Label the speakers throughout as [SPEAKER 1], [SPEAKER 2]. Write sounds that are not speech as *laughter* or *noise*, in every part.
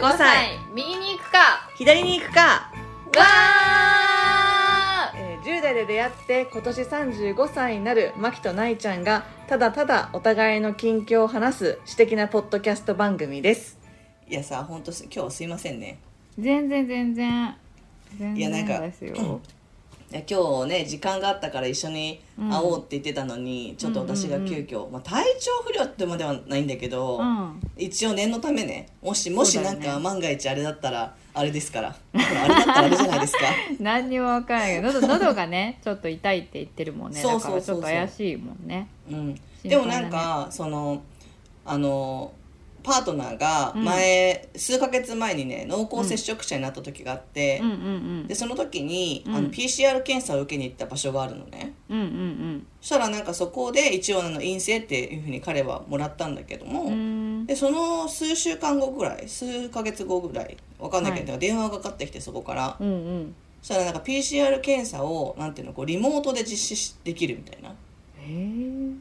[SPEAKER 1] 35歳。
[SPEAKER 2] 右に行くか。
[SPEAKER 1] 左に行くか、
[SPEAKER 2] わー。
[SPEAKER 1] えー10代で出会って今年35歳になるマキとナイちゃんがただただお互いの近況を話す私的なポッドキャスト番組です。いやさ本当今日はすいませんね。
[SPEAKER 2] 全然全然。全
[SPEAKER 1] いやなんか
[SPEAKER 2] 然ですよ
[SPEAKER 1] いや今日ね時間があったから一緒に会おうって言ってたのに、ちょっと私が急遽、まあ、体調不良ってまではないんだけど、
[SPEAKER 2] うん。
[SPEAKER 1] 一応念のためねもしもしなんか万が一あれだったらあれですから。あれだったらあれじゃないですか。*laughs*
[SPEAKER 2] 何にも分からないけど喉喉がねちょっと痛いって言ってるもんね。
[SPEAKER 1] そう
[SPEAKER 2] だから
[SPEAKER 1] そうそう。そう
[SPEAKER 2] ちょっと怪しいもんね。
[SPEAKER 1] うん、
[SPEAKER 2] 配
[SPEAKER 1] でもなんかそのあのパートナーが
[SPEAKER 2] うん。
[SPEAKER 1] 前、数ヶ月前にね濃厚接触者になった時があって、
[SPEAKER 2] うん。うん
[SPEAKER 1] でその時に、
[SPEAKER 2] うん。
[SPEAKER 1] あの PCR 検査を受けに行った場所があるのね。
[SPEAKER 2] うんうん
[SPEAKER 1] そしたらなんかそこで一応あの陰性っていうふうに彼はもらったんだけども、
[SPEAKER 2] うん。うん
[SPEAKER 1] でその数週間後ぐらい数ヶ月後ぐらいわかんないけど、
[SPEAKER 2] は
[SPEAKER 1] 電話がかかってきてそこから、
[SPEAKER 2] うんうん。
[SPEAKER 1] そしたらなんか PCR 検査をなんていうのこうリモートで実施しできるみたいな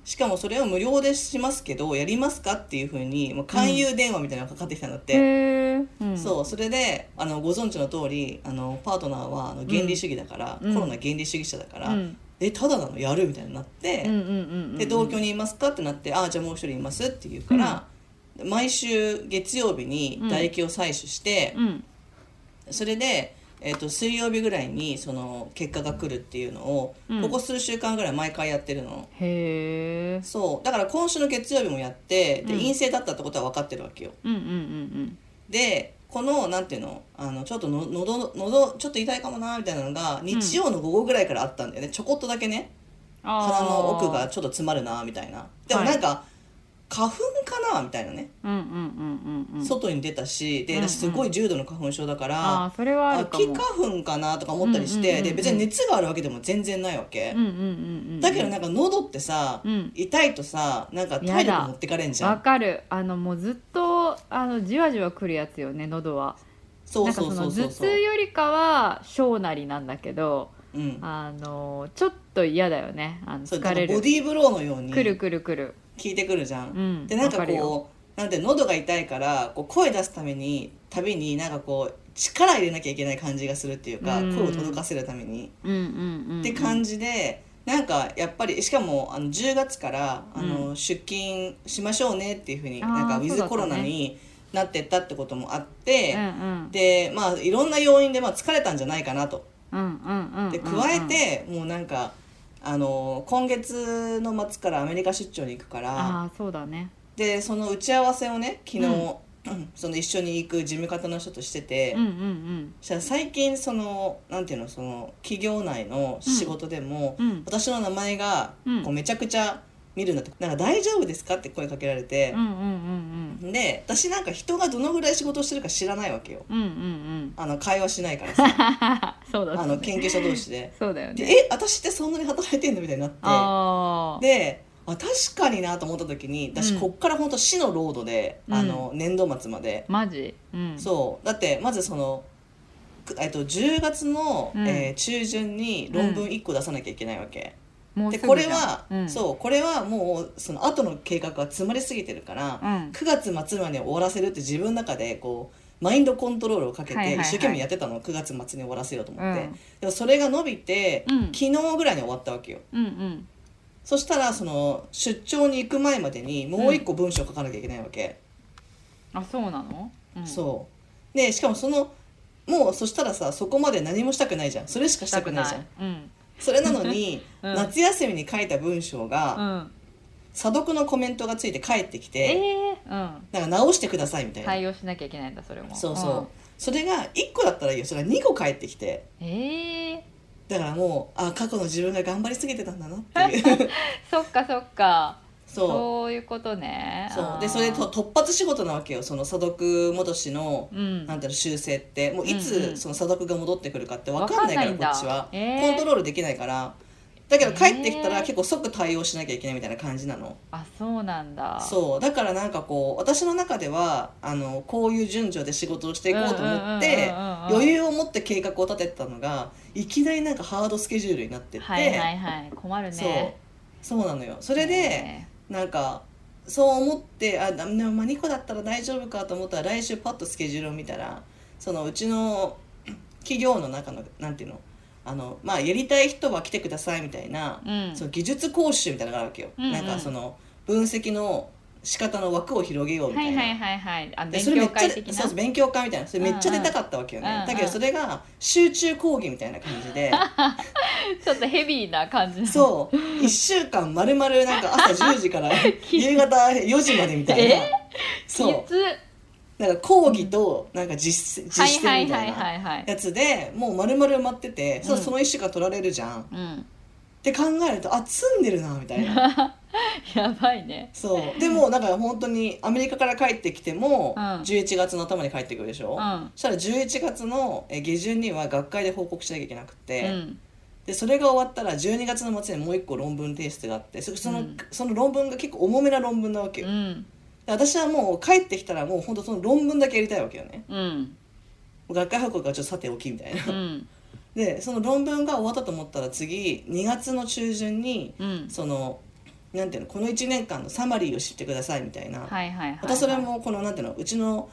[SPEAKER 1] しかもそれを無料でしますけどやりますかっていうふうにもう勧誘電話みたいなのがかかってきたんだって、
[SPEAKER 2] うん。
[SPEAKER 1] そうそれであのご存知の通りあのパートナーはあの原理主義だから、
[SPEAKER 2] うん。
[SPEAKER 1] コロナ原理主義者だから、
[SPEAKER 2] うん。
[SPEAKER 1] えただなの？やるみたいになって、で同居にいますか？ってなって「ああじゃあもう一人います」って言うから、毎週月曜日に唾液を採取して、
[SPEAKER 2] うん。
[SPEAKER 1] それで、えっと水曜日ぐらいにその結果が来るっていうのを、
[SPEAKER 2] うん。
[SPEAKER 1] ここ数週間ぐらい毎回やってるの。
[SPEAKER 2] へえ
[SPEAKER 1] そう。だから今週の月曜日もやってで、
[SPEAKER 2] うん。
[SPEAKER 1] 陰性だったってことは分かってるわけよ。
[SPEAKER 2] うんうんうん
[SPEAKER 1] でこのなんていうのあのちょっとの喉喉ちょっと痛いかもなみたいなのが日曜の午後ぐらいからあったんだよね、ちょこっとだけね。
[SPEAKER 2] うん
[SPEAKER 1] 鼻の奥が
[SPEAKER 2] あ
[SPEAKER 1] ちょっと詰まるなみたいな。でもなんか、花粉かなみたいなね、
[SPEAKER 2] ーうんうんうんうんうん。
[SPEAKER 1] 外に出たしで私すごい重度の花粉症だから、秋花粉かなとか思ったりして、で別に熱があるわけでも全然ないわけ、
[SPEAKER 2] うんうんうんうん
[SPEAKER 1] だけどなんか喉ってさ、
[SPEAKER 2] うん。
[SPEAKER 1] 痛いとさなんか体力持ってかれんじゃん。
[SPEAKER 2] わかる。あのもうずっとあのじわじわくるやつよね喉は。
[SPEAKER 1] そうそう
[SPEAKER 2] そ
[SPEAKER 1] うそう
[SPEAKER 2] 頭痛よりかは小なりなんだけど
[SPEAKER 1] うん。
[SPEAKER 2] あのちょっと嫌だよね。あの疲れる。
[SPEAKER 1] ボディーブローのように。
[SPEAKER 2] くるくるくる
[SPEAKER 1] 効いてくるじゃん、
[SPEAKER 2] うん。
[SPEAKER 1] でなんかこうなんて喉が痛いからこう声出すためにたびになんかこう力入れなきゃいけない感じがするっていうか、
[SPEAKER 2] うん。
[SPEAKER 1] 声を届かせるために、って感じでなんかやっぱりしかもあの10月からあの、出勤しましょうねっていうふうになんかウィズコロナになってったってこともあって、でまあいろんな要因でまあ疲れたんじゃないかなと。で加えてもうなんかあの今月の末からアメリカ出張に行くから
[SPEAKER 2] ああそうだね。
[SPEAKER 1] でその打ち合わせをね昨日、
[SPEAKER 2] うん
[SPEAKER 1] その一緒に行く事務方の人としてて、
[SPEAKER 2] うんうん
[SPEAKER 1] そしたら最近そのなんていうのその企業内の仕事でも、
[SPEAKER 2] うん。
[SPEAKER 1] 私の名前が
[SPEAKER 2] うん。
[SPEAKER 1] こうめちゃくちゃ見るんだって「なんか大丈夫ですか?」って声かけられて
[SPEAKER 2] うんうんうんうん。
[SPEAKER 1] で私なんか人がどのぐらい仕事をしてるか知らないわけよ。
[SPEAKER 2] うんうんうん。
[SPEAKER 1] あの会話しないからさ。*laughs*
[SPEAKER 2] そうだね。
[SPEAKER 1] あの研究者同士で。
[SPEAKER 2] そうだよ
[SPEAKER 1] で
[SPEAKER 2] ね
[SPEAKER 1] え私ってそんなに働いてんのみたいになって。であ確かになと思った時に私
[SPEAKER 2] うん。
[SPEAKER 1] こっから本当死のロードで、
[SPEAKER 2] うん。
[SPEAKER 1] あの年度末まで、
[SPEAKER 2] マジ？うん。
[SPEAKER 1] そう。だってまずその、くえっと、10月の、
[SPEAKER 2] うん。
[SPEAKER 1] えー中旬に論文1個出さなきゃいけないわけ、
[SPEAKER 2] もう
[SPEAKER 1] でこれは、
[SPEAKER 2] うん。
[SPEAKER 1] そうこれはもうその後の計画が詰まりすぎてるから、
[SPEAKER 2] うん。
[SPEAKER 1] 9月末まで終わらせるって自分の中でこうマインドコントロールをかけて一生懸命やってたの、9月末に終わらせようと思って、
[SPEAKER 2] うん。
[SPEAKER 1] でもそれが伸びて、
[SPEAKER 2] うん。
[SPEAKER 1] 昨日ぐらいに終わったわけよ。
[SPEAKER 2] うんうん。
[SPEAKER 1] そしたらその出張に行く前までにもう一個文章を書かなきゃいけないわけ、
[SPEAKER 2] あそうなの？うん。
[SPEAKER 1] そう。でしかもそのもうそしたらさそこまで何もしたくないじゃん。それしかしたくないじゃん。
[SPEAKER 2] うん
[SPEAKER 1] それなのに、*laughs*
[SPEAKER 2] うん。
[SPEAKER 1] 夏休みに書いた文章が、
[SPEAKER 2] うん。
[SPEAKER 1] 査読のコメントがついて帰ってきて、
[SPEAKER 2] ええうん。
[SPEAKER 1] なんか直してくださいみたいな、
[SPEAKER 2] 対応しなきゃいけないんだそれも。
[SPEAKER 1] そうそう、それが1個だったらいいよ。それが2個返ってきて。
[SPEAKER 2] うんええ
[SPEAKER 1] だからもうあ過去の自分が頑張りすぎてたんだなっていう。*laughs*
[SPEAKER 2] そっかそっか
[SPEAKER 1] そう。
[SPEAKER 2] いうことね。
[SPEAKER 1] そう。でそれと突発仕事なわけよ。その査読戻しの、
[SPEAKER 2] うん。
[SPEAKER 1] なんていうの修正って。もういつ
[SPEAKER 2] ん
[SPEAKER 1] その査読が戻ってくるかって分かんないから
[SPEAKER 2] わかんないんだ。
[SPEAKER 1] こっちは、
[SPEAKER 2] えー。
[SPEAKER 1] コントロールできないから。だけど帰ってきたら
[SPEAKER 2] えー。
[SPEAKER 1] 結構即対応しなきゃいけないみたいな感じなの。
[SPEAKER 2] あそうなんだ。
[SPEAKER 1] そう。だからなんかこう私の中ではあのこういう順序で仕事をしていこうと思って余裕を持って計画を立ててたのがいきなりなんかハードスケジュールになってって、
[SPEAKER 2] はいはいはい。困るね。
[SPEAKER 1] そう。そうなのよ。それで、
[SPEAKER 2] ね
[SPEAKER 1] なんかそう思ってあでもまあ2個だったら大丈夫かと思ったら来週パッとスケジュールを見たらそのうちの *clears throat* 企業の中のなんていうのあの、まあ、やりたい人は来てくださいみたいな、
[SPEAKER 2] うん。
[SPEAKER 1] その技術講習みたいなのがあるわけよ、
[SPEAKER 2] うんうん。
[SPEAKER 1] なんかその分析の仕方の枠を広げようみたな、
[SPEAKER 2] はいいはいはいはい。あ
[SPEAKER 1] で
[SPEAKER 2] 勉
[SPEAKER 1] それめっちゃ
[SPEAKER 2] 強会的な？
[SPEAKER 1] そう勉強会みたいな。それめっちゃ出たかったわけよね、
[SPEAKER 2] うんうん。
[SPEAKER 1] だけどそれが集中講義みたいな感じで。*laughs*
[SPEAKER 2] ちょっとヘビーな感じ
[SPEAKER 1] そう。1週間まるまるなんか朝10時から *laughs* 夕方4時までみたいな。
[SPEAKER 2] え？
[SPEAKER 1] そう。なんか講義となんか実践みたいなやつでもう丸々埋まってて、そう
[SPEAKER 2] うん。
[SPEAKER 1] その1週間取られるじゃん。っ
[SPEAKER 2] うん
[SPEAKER 1] て考えるとあ積んでるなみたいな。*laughs*
[SPEAKER 2] やばいね。
[SPEAKER 1] そう。でもだから本当にアメリカから帰ってきても、
[SPEAKER 2] うん。
[SPEAKER 1] 11月の頭に帰ってくるでしょ、
[SPEAKER 2] うん。
[SPEAKER 1] そしたら11月のえ下旬には学会で報告しなきゃいけなく
[SPEAKER 2] う
[SPEAKER 1] て、
[SPEAKER 2] ん。
[SPEAKER 1] でそれが終わったら12月の末にもう一個論文提出があってそその,、
[SPEAKER 2] うん。
[SPEAKER 1] その論文が結構重めな論文なわけよ、で
[SPEAKER 2] うん。
[SPEAKER 1] 私はもう帰ってきたらもう本当その論文だけやりたいわけよね。
[SPEAKER 2] うん。
[SPEAKER 1] 学会報告はちょっとさておきみたいな、
[SPEAKER 2] うん
[SPEAKER 1] でその論文が終わったと思ったら次2月の中旬に
[SPEAKER 2] うん。
[SPEAKER 1] そのなんていうのこの1年間のサマリーを知ってくださいみたいな、またそれもこのなんていうのうちの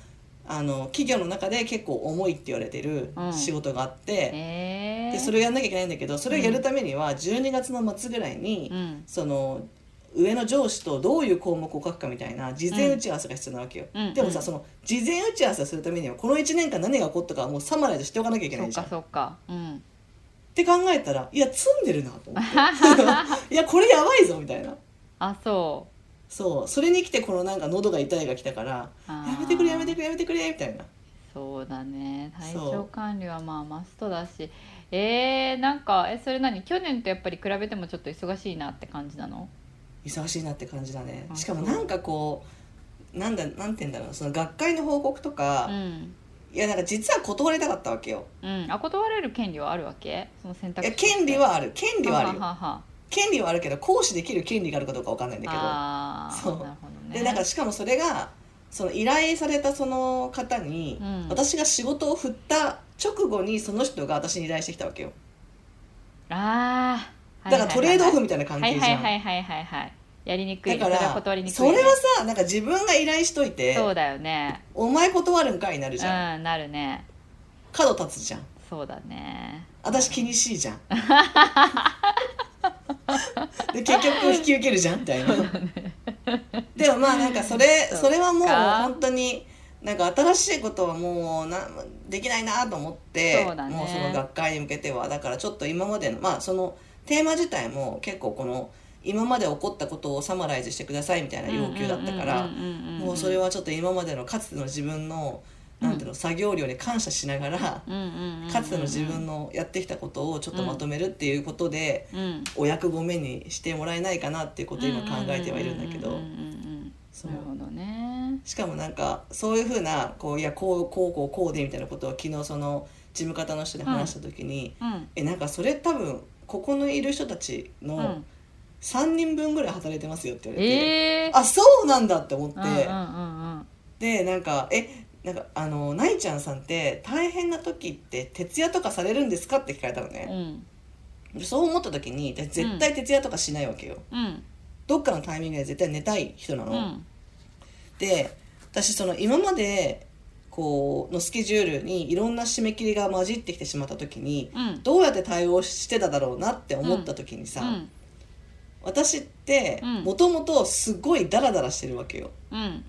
[SPEAKER 1] あの企業の中で結構重いって言われてる
[SPEAKER 2] うん。
[SPEAKER 1] 仕事があって、
[SPEAKER 2] えー。
[SPEAKER 1] でそれをやんなきゃいけないんだけどそれをやるためには12月の末ぐらいに、
[SPEAKER 2] うん。
[SPEAKER 1] その上の上司とどういう項目を書くかみたいな事前打ち合わせが必要なわけよ、
[SPEAKER 2] うん。
[SPEAKER 1] でもさ、
[SPEAKER 2] うん。
[SPEAKER 1] その事前打ち合わせをするためにはこの1年間何が起こったかはもうサマライズしておかなきゃいけな
[SPEAKER 2] そっ
[SPEAKER 1] いじゃん。
[SPEAKER 2] かそっか。うん。
[SPEAKER 1] って考えたらいや積んでるなと思って。*laughs* いやこれやばいぞみたいな。
[SPEAKER 2] あそ
[SPEAKER 1] そう。それに来てこのなんか喉が痛いが来たからやめてくれやめてくれやめてくれみたいな。
[SPEAKER 2] うそうだね。体
[SPEAKER 1] そう。
[SPEAKER 2] 調管理はまあマストだし。えー、なんかえそれ何？去年とやっぱり比べてもちょっと忙しいなって感じなの？
[SPEAKER 1] 忙しいなって感じだね。
[SPEAKER 2] あ
[SPEAKER 1] しかもなんかこうなんだなんて言うんだろうその学会の報告とか、
[SPEAKER 2] うん。
[SPEAKER 1] いやなんか実は断りたかったわけよ。
[SPEAKER 2] うん。あ断れる権利はあるわけ？その選
[SPEAKER 1] い
[SPEAKER 2] 択
[SPEAKER 1] や権利はある。権利はあるよ。
[SPEAKER 2] は
[SPEAKER 1] 権利はあるけど行使できる権利があるかどうかわかんないんだけど。
[SPEAKER 2] ああ
[SPEAKER 1] そう。
[SPEAKER 2] なるほどね。
[SPEAKER 1] でなんかしかもそれがその依頼されたその方に、
[SPEAKER 2] うん。
[SPEAKER 1] 私が仕事を振った直後にその人が私に依頼してきたわけよ。
[SPEAKER 2] ああ
[SPEAKER 1] だからトレードオフみたいな関
[SPEAKER 2] はい
[SPEAKER 1] 係じゃん、
[SPEAKER 2] はいはいはいはいはいやりにくい。
[SPEAKER 1] だか
[SPEAKER 2] それは
[SPEAKER 1] らそれはさなんか自分が依頼しといて
[SPEAKER 2] そうだよね。
[SPEAKER 1] お前断るんかいになるじゃん、
[SPEAKER 2] うんなるね。
[SPEAKER 1] 角立つじゃん。
[SPEAKER 2] そうだね。
[SPEAKER 1] 私気にしいじゃん。で結局引き受けるじゃんみたいな。でもまあなんかそれ
[SPEAKER 2] そ
[SPEAKER 1] れはもう本当になんか新しいことはもうなできないなと思って
[SPEAKER 2] そうだね。
[SPEAKER 1] もうその学会に向けては。だからちょっと今までのまあそのテーマ自体も結構この今まで起こったことをサマライズしてくださいみたいな要求だったからもうそれ
[SPEAKER 2] は
[SPEAKER 1] ちょっと今までのかつての自分のなんていうの作業量に感謝しながらかつての自分のやってきたことをちょっとまとめるっていうことで、お役御免にしてもらえないかなっていうことを今考えてはいるんだけどそう
[SPEAKER 2] なるほどね
[SPEAKER 1] しかもなんかそういうふうなこういやこうこうこうこうでみたいなことを昨日その事務方の人で話した時に、
[SPEAKER 2] うん
[SPEAKER 1] えなんかそれ多分ここにいる人たちの
[SPEAKER 2] うん。
[SPEAKER 1] 3人分ぐらい働いてますよって言われて、
[SPEAKER 2] ええ
[SPEAKER 1] あそうなんだって思って、
[SPEAKER 2] うんうんうん
[SPEAKER 1] でなんかえなんかあのないちゃんさんって大変な時って徹夜とかされるんですかって聞かれたの
[SPEAKER 2] う
[SPEAKER 1] ね、
[SPEAKER 2] ん。
[SPEAKER 1] でそう思った時にで絶対徹夜とかしないわけよ、
[SPEAKER 2] うん。
[SPEAKER 1] どっかのタイミングで絶対寝たい人なの、
[SPEAKER 2] うん。
[SPEAKER 1] で私その今までこうのスケジュールにいろんな締め切りが混じってきてしまった時に
[SPEAKER 2] うん。
[SPEAKER 1] どうやって対応してただろうなって思った時にさ、
[SPEAKER 2] うん。
[SPEAKER 1] 私って
[SPEAKER 2] うん。
[SPEAKER 1] もともとすごいダラダラしてるわけよ。
[SPEAKER 2] うん。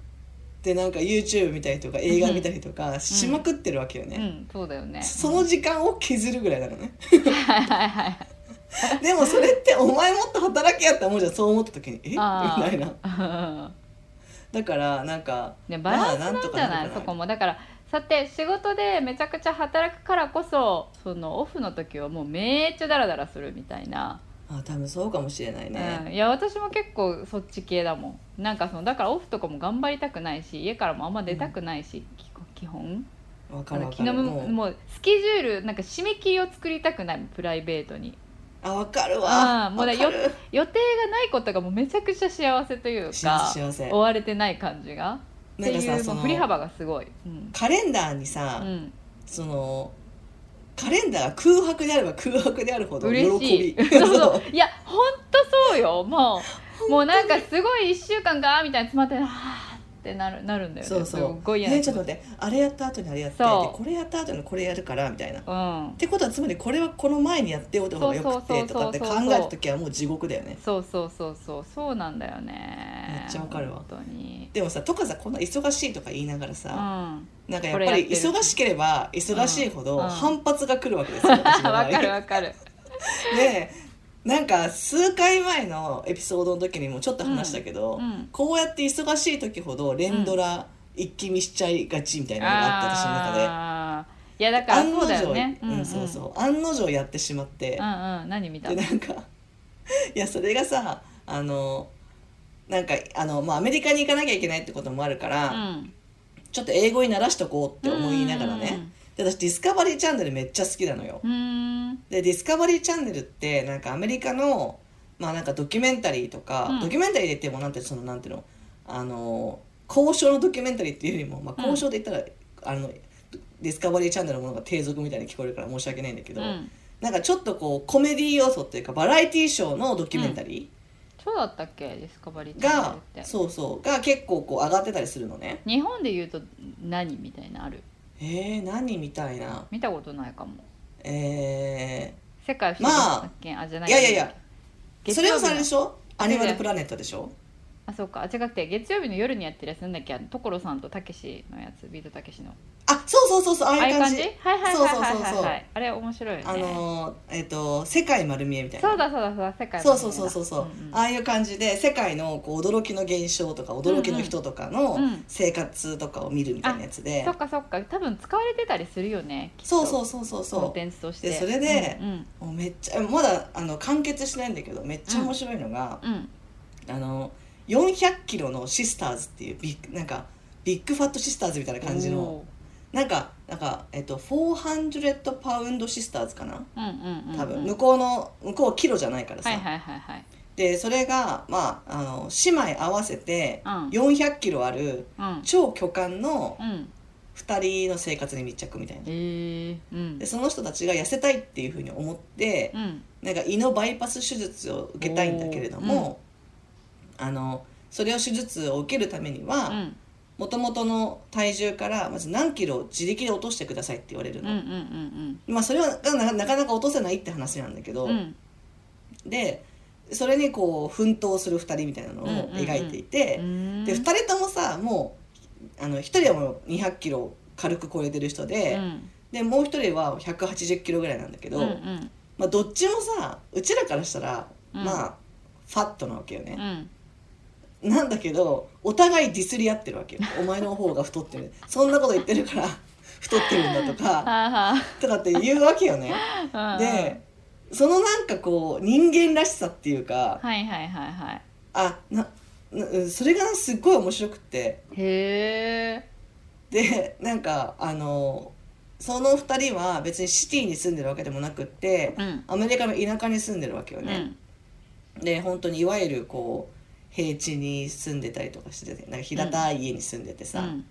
[SPEAKER 1] でなんか YouTube 見たりとか映画見たりとかしまくってるわけよね、
[SPEAKER 2] うん。そうだよね。
[SPEAKER 1] その時間を削るぐらいなのね。*laughs* でもそれってお前もっと働けやって思うじゃん。そう思った時に。え？みたいな *laughs* だからなんか
[SPEAKER 2] ねバランス
[SPEAKER 1] まあ
[SPEAKER 2] なんじゃない、そこも。だからさて仕事でめちゃくちゃ働くからこそそのオフの時はもうめっちゃダラダラするみたいな、
[SPEAKER 1] あ多分そうかもしれないね、
[SPEAKER 2] うん、いや私も結構そっち系だもん。なんかそのだからオフとかも頑張りたくないし家からもあんま出たくないし、基本。基本
[SPEAKER 1] わかるわか
[SPEAKER 2] 昨日も
[SPEAKER 1] るもう
[SPEAKER 2] スケジュールなんか締め切りを作りたくないプライベートに
[SPEAKER 1] あわかる
[SPEAKER 2] あ
[SPEAKER 1] わ
[SPEAKER 2] ーもうだ予定がないことがもうめちゃくちゃ幸せというか追われてない感じが？って
[SPEAKER 1] なんかさ
[SPEAKER 2] いうもう
[SPEAKER 1] その
[SPEAKER 2] 振り幅がすごい、うん。
[SPEAKER 1] カレンダーにさ、
[SPEAKER 2] うん、
[SPEAKER 1] そのカレンダーが空白であれば空白であるほど喜
[SPEAKER 2] 嬉しい。
[SPEAKER 1] び。*laughs*
[SPEAKER 2] そうそう。*laughs* いや本当そうよ。もう *laughs* もうなんかすごい1週間がみたいに詰まってはーってなるなるんだよね。す
[SPEAKER 1] そうそう。
[SPEAKER 2] ごい嫌な
[SPEAKER 1] ねちょっと待って。あれやった後にあれやって。で
[SPEAKER 2] そう。
[SPEAKER 1] これやった後にこれやるからみたいな。っ
[SPEAKER 2] うん。
[SPEAKER 1] てことはつまりこれはこの前にやっておいた方がよくてとかって考
[SPEAKER 2] そうそう。
[SPEAKER 1] える時はもう地獄だよね
[SPEAKER 2] そうそうそうそう。そうなんだよね。
[SPEAKER 1] めっちゃわかるわ。
[SPEAKER 2] 本当に。
[SPEAKER 1] でもさとかさこんな忙しいとか言いながら
[SPEAKER 2] う
[SPEAKER 1] さ、
[SPEAKER 2] ん。
[SPEAKER 1] なんかやっぱり
[SPEAKER 2] これやってる。
[SPEAKER 1] 忙しければ忙しいほど
[SPEAKER 2] うん。
[SPEAKER 1] 反発が来るわけですよ、私の場合。*laughs*
[SPEAKER 2] わかるわかる。*laughs*
[SPEAKER 1] でなんか数回前のエピソードの時にもちょっと話したけど、
[SPEAKER 2] うん
[SPEAKER 1] こうやって忙しい時ほど連ドラ一気見しちゃいがちみたいなのがあった私の中で。
[SPEAKER 2] あー。いやだから
[SPEAKER 1] 案の
[SPEAKER 2] そうだよ
[SPEAKER 1] 定、
[SPEAKER 2] ね
[SPEAKER 1] うんそうそう。案の定やってしまって。
[SPEAKER 2] う、んうん。何見た？
[SPEAKER 1] でなんかいやそれがさあのなんかあの、まあ、アメリカに行かなきゃいけないってこともあるから、
[SPEAKER 2] うん。
[SPEAKER 1] ちょっと英語に慣らしとこうって思いながらね、で私 Discovery Channel めっちゃ好きなのよ。
[SPEAKER 2] う。んうん。
[SPEAKER 1] で Discovery Channel ってなんかアメリカのまあなんかドキュメンタリーとか、
[SPEAKER 2] うん。
[SPEAKER 1] ドキュメンタリーで言ってもなんてそのなんていうのあの高尚のドキュメンタリーっていうよりも、まあ、高尚で言ったら、あの Discovery Channel のものが低俗みたいに聞こえるから申し訳ないんだけど、
[SPEAKER 2] うん。
[SPEAKER 1] なんかちょっとこうコメディ要素っていうかバラエティーショーのドキュメンタリ
[SPEAKER 2] そうだったっけ？ Discovery Channel
[SPEAKER 1] が、
[SPEAKER 2] って
[SPEAKER 1] そうそうが結構こう上がってたりするのね。
[SPEAKER 2] 日本で言うと何みたいなある？
[SPEAKER 1] えー、何みたいな？
[SPEAKER 2] 見たことないかも。
[SPEAKER 1] え
[SPEAKER 2] 世界不思議な発見、あじゃない。
[SPEAKER 1] いやいやいや。ー、それは
[SPEAKER 2] 月曜日の。
[SPEAKER 1] それでしょ？アニマルプラネットでしょ？
[SPEAKER 2] あそうか。あ違くて月曜日の夜にやってるやつなんだっけ？所さんとたけしのやつビートたけしの。
[SPEAKER 1] あそうそうそうそうあ
[SPEAKER 2] ああいう感
[SPEAKER 1] あいう感じ？
[SPEAKER 2] じはいはいはい
[SPEAKER 1] そう
[SPEAKER 2] はい。
[SPEAKER 1] そうそうそう
[SPEAKER 2] はいはいあれ面白いよね。
[SPEAKER 1] あのーえっ、と世界丸見えみたいな。
[SPEAKER 2] そうだそうだそうだ世界
[SPEAKER 1] そうそうそうそうそう、
[SPEAKER 2] んん
[SPEAKER 1] ああいう感じで世界のこう驚きの現象とか驚きの人とかの
[SPEAKER 2] うんうん
[SPEAKER 1] 生活とかを見るみたいなやつで、
[SPEAKER 2] そっかそっか。多分使われてたりするよねきっと。
[SPEAKER 1] そうそうそうそう
[SPEAKER 2] コン
[SPEAKER 1] そ
[SPEAKER 2] テンツとして。
[SPEAKER 1] でそれで
[SPEAKER 2] うんうん。
[SPEAKER 1] うもうめっちゃまだあの完結してないんだけどめっちゃ面白いのが、
[SPEAKER 2] うん。
[SPEAKER 1] あの400キロのシスターズっていうビッグなんかビッグファットシスターズみたいな感じの
[SPEAKER 2] お
[SPEAKER 1] なんかなんかえっと400パウンドシスターズかな？多分。向こうの向こうはキロじゃないからさ、
[SPEAKER 2] はいはいはいはい。
[SPEAKER 1] でそれがまああの姉妹合わせて
[SPEAKER 2] うん。
[SPEAKER 1] 400キロある
[SPEAKER 2] うん。
[SPEAKER 1] 超巨漢の
[SPEAKER 2] うん。
[SPEAKER 1] 2人の生活に密着みたいな。
[SPEAKER 2] えー、うん。
[SPEAKER 1] でその人たちが痩せたいっていうふうに思って
[SPEAKER 2] うん。
[SPEAKER 1] なんか胃のバイパス手術を受けたいんだけれども、あのそれを手術を受けるために
[SPEAKER 2] う
[SPEAKER 1] は
[SPEAKER 2] ん。
[SPEAKER 1] もともとの体重からまず何キロ自力で落としてくださいって言われるの、
[SPEAKER 2] うんうんうん
[SPEAKER 1] まあそれはななかなか落とせないって話なんだけど、
[SPEAKER 2] うん。うん
[SPEAKER 1] でそれにこう奮闘する2人みたいなのを描いていて、
[SPEAKER 2] うん。
[SPEAKER 1] で2人ともさもうあの1人はもう200キロ軽く超えてる人で,、
[SPEAKER 2] うん。
[SPEAKER 1] でもう1人は180キロぐらいなんだけど、
[SPEAKER 2] うんうん。
[SPEAKER 1] まあ、どっちもさうちらからしたら、
[SPEAKER 2] うん。
[SPEAKER 1] まあファットなわけよ
[SPEAKER 2] う
[SPEAKER 1] ね、
[SPEAKER 2] ん
[SPEAKER 1] なんだけどお互いディスり合ってるわけよ。お前の方が太ってる。そんなこと言ってるから太ってるんだとか
[SPEAKER 2] は
[SPEAKER 1] とかって言うわけよね。でそのなんかこう人間らしさっていうか
[SPEAKER 2] はいはいはいはい。
[SPEAKER 1] あななうんそれがすっごい面白くって。
[SPEAKER 2] へえ。
[SPEAKER 1] でなんかあのその2人は別にシティに住んでるわけでもなくって
[SPEAKER 2] うん。
[SPEAKER 1] アメリカの田舎に住んでるわけよね、
[SPEAKER 2] うん。
[SPEAKER 1] で本当にいわゆるこう平地に住んでたりとかしててなんか平たい家に住んでてさ、
[SPEAKER 2] うん。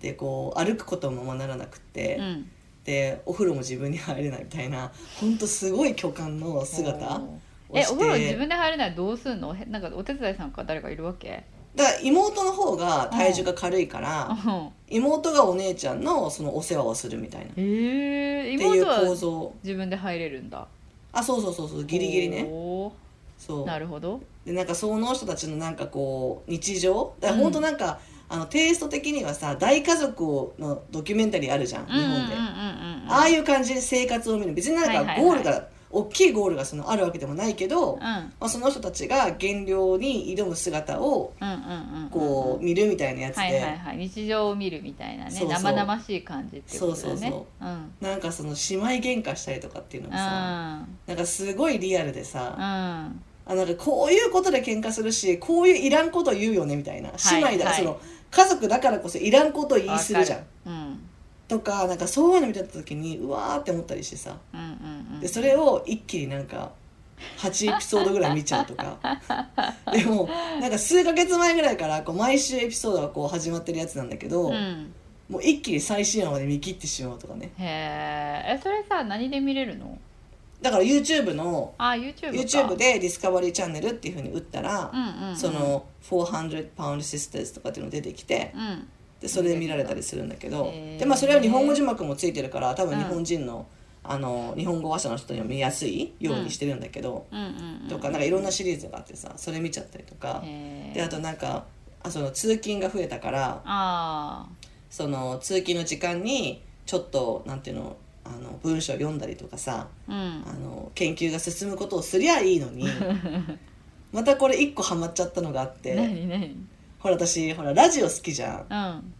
[SPEAKER 1] でこう歩くこともままならなくって、
[SPEAKER 2] うん。
[SPEAKER 1] でお風呂も自分に入れないみたいな本当すごい巨漢の姿を
[SPEAKER 2] え
[SPEAKER 1] して。
[SPEAKER 2] お風呂自分で入れないらどうすんの？へなんかお手伝いさんか誰かいるわけ？
[SPEAKER 1] だから妹の方が体重が軽いから、
[SPEAKER 2] うん。
[SPEAKER 1] 妹がお姉ちゃんのそのお世話をするみたいな。っ
[SPEAKER 2] へえ
[SPEAKER 1] ていう
[SPEAKER 2] 妹は
[SPEAKER 1] 構造。
[SPEAKER 2] 自分で入れるんだ。
[SPEAKER 1] あそうそうそうそうギリギリね。
[SPEAKER 2] お
[SPEAKER 1] そう。
[SPEAKER 2] ーなるほど
[SPEAKER 1] でなんかその人たちのなんかこう日常だから本当なんか、あのテイスト的にはさ大家族のドキュメンタリーあるじゃん日本で、
[SPEAKER 2] うんうんうんうん。
[SPEAKER 1] ああいう感じで生活を見る別になんかゴールが、大きいゴールがそのあるわけでもないけど、ま
[SPEAKER 2] うん。
[SPEAKER 1] あ、その人たちが減量に挑む姿を
[SPEAKER 2] うんうんうんうん
[SPEAKER 1] こう見るみたいなやつで、
[SPEAKER 2] はいはいはい。日常を見るみたいなね。
[SPEAKER 1] そうそう。
[SPEAKER 2] 生々しい感じってことだよね。
[SPEAKER 1] そうそうそ
[SPEAKER 2] うん。
[SPEAKER 1] なんかその姉妹喧嘩したりとかっていうのもさ、
[SPEAKER 2] うん。
[SPEAKER 1] なんかすごいリアルでさ、
[SPEAKER 2] うん
[SPEAKER 1] あなんかこういうことで喧嘩するしこういういらんこと言うよねみたいな。姉妹だ、
[SPEAKER 2] はい。
[SPEAKER 1] その家族だからこそいらんこと言いするじゃん。
[SPEAKER 2] うん。
[SPEAKER 1] とかなんかそういうの見た時にうわーって思ったりしてさ。
[SPEAKER 2] うんうんうん
[SPEAKER 1] でそれを一気になんか8エピソードぐらい見ちゃうとか。*laughs* でもなんか数ヶ月前ぐらいからこう毎週エピソードがこう始まってるやつなんだけど、
[SPEAKER 2] うん。
[SPEAKER 1] もう一気に最新話まで見切ってしまうとかね。
[SPEAKER 2] へええそれさ何で見れるの？
[SPEAKER 1] だから YouTube の
[SPEAKER 2] あ YouTube か。
[SPEAKER 1] YouTube でディスカバリーチャンネルっていうふうに打ったら、
[SPEAKER 2] うんうんうん。
[SPEAKER 1] その400 pound sisters とかっていうの出てきて
[SPEAKER 2] うん。
[SPEAKER 1] でそれで見られたりするんだけどでまあそれは日本語字幕もついてるから多分日本人の,、あの日本語話者の人にも見やすいようにしてるんだけど、
[SPEAKER 2] うんうんうん。
[SPEAKER 1] とかなんかいろんなシリーズがあってさそれ見ちゃったりとか。であとなんかあその通勤が増えたから
[SPEAKER 2] あ
[SPEAKER 1] その通勤の時間にちょっとなんていうのあの文章読んだりとかさ
[SPEAKER 2] あうん。
[SPEAKER 1] あの研究が進むことをすりゃいいのに *laughs* またこれ一個ハマっちゃったのがあって
[SPEAKER 2] 何何？
[SPEAKER 1] ほら私ほらラジオ好きじゃん。
[SPEAKER 2] うん。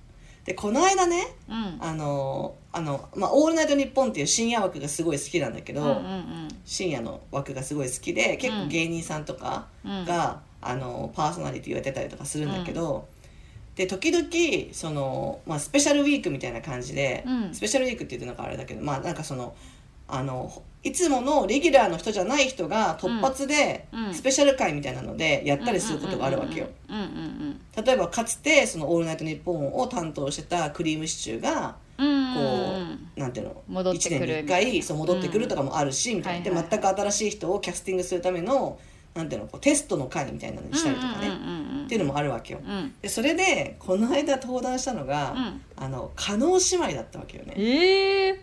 [SPEAKER 1] でこの間ね
[SPEAKER 2] うん。
[SPEAKER 1] あのあの、まあ「オールナイトニッポン」っていう深夜枠がすごい好きなんだけど、
[SPEAKER 2] うんうん
[SPEAKER 1] 深夜の枠がすごい好きで結構芸人さんとか
[SPEAKER 2] うん。
[SPEAKER 1] が、あのパーソナリティをやってたりとかするんだけど、で時々その、まあ、スペシャルウィークみたいな感じで、
[SPEAKER 2] うん。
[SPEAKER 1] スペシャルウィークって言ってなんかあれだけどまあなんかそのあのいつものレギュラーの人じゃない人が突発で
[SPEAKER 2] うん。
[SPEAKER 1] スペシャル回みたいなのでやったりすることがあるわけよ。例えばかつてその「オールナイトニッポン」を担当してたクリームシチューがこう、
[SPEAKER 2] うん。
[SPEAKER 1] なんていうの
[SPEAKER 2] 戻ってくる
[SPEAKER 1] 1年に1
[SPEAKER 2] みたいな
[SPEAKER 1] 回そう戻ってくるとかもあるし、みたいな、で全く新しい人をキャスティングするためのなんていうのこうテストの会みたいなのにしたりとかね、っていうのもあるわけよ。
[SPEAKER 2] うん。
[SPEAKER 1] でそれでこの間登壇したのが、
[SPEAKER 2] うん。
[SPEAKER 1] あの加納姉妹だったわけよね。
[SPEAKER 2] ええ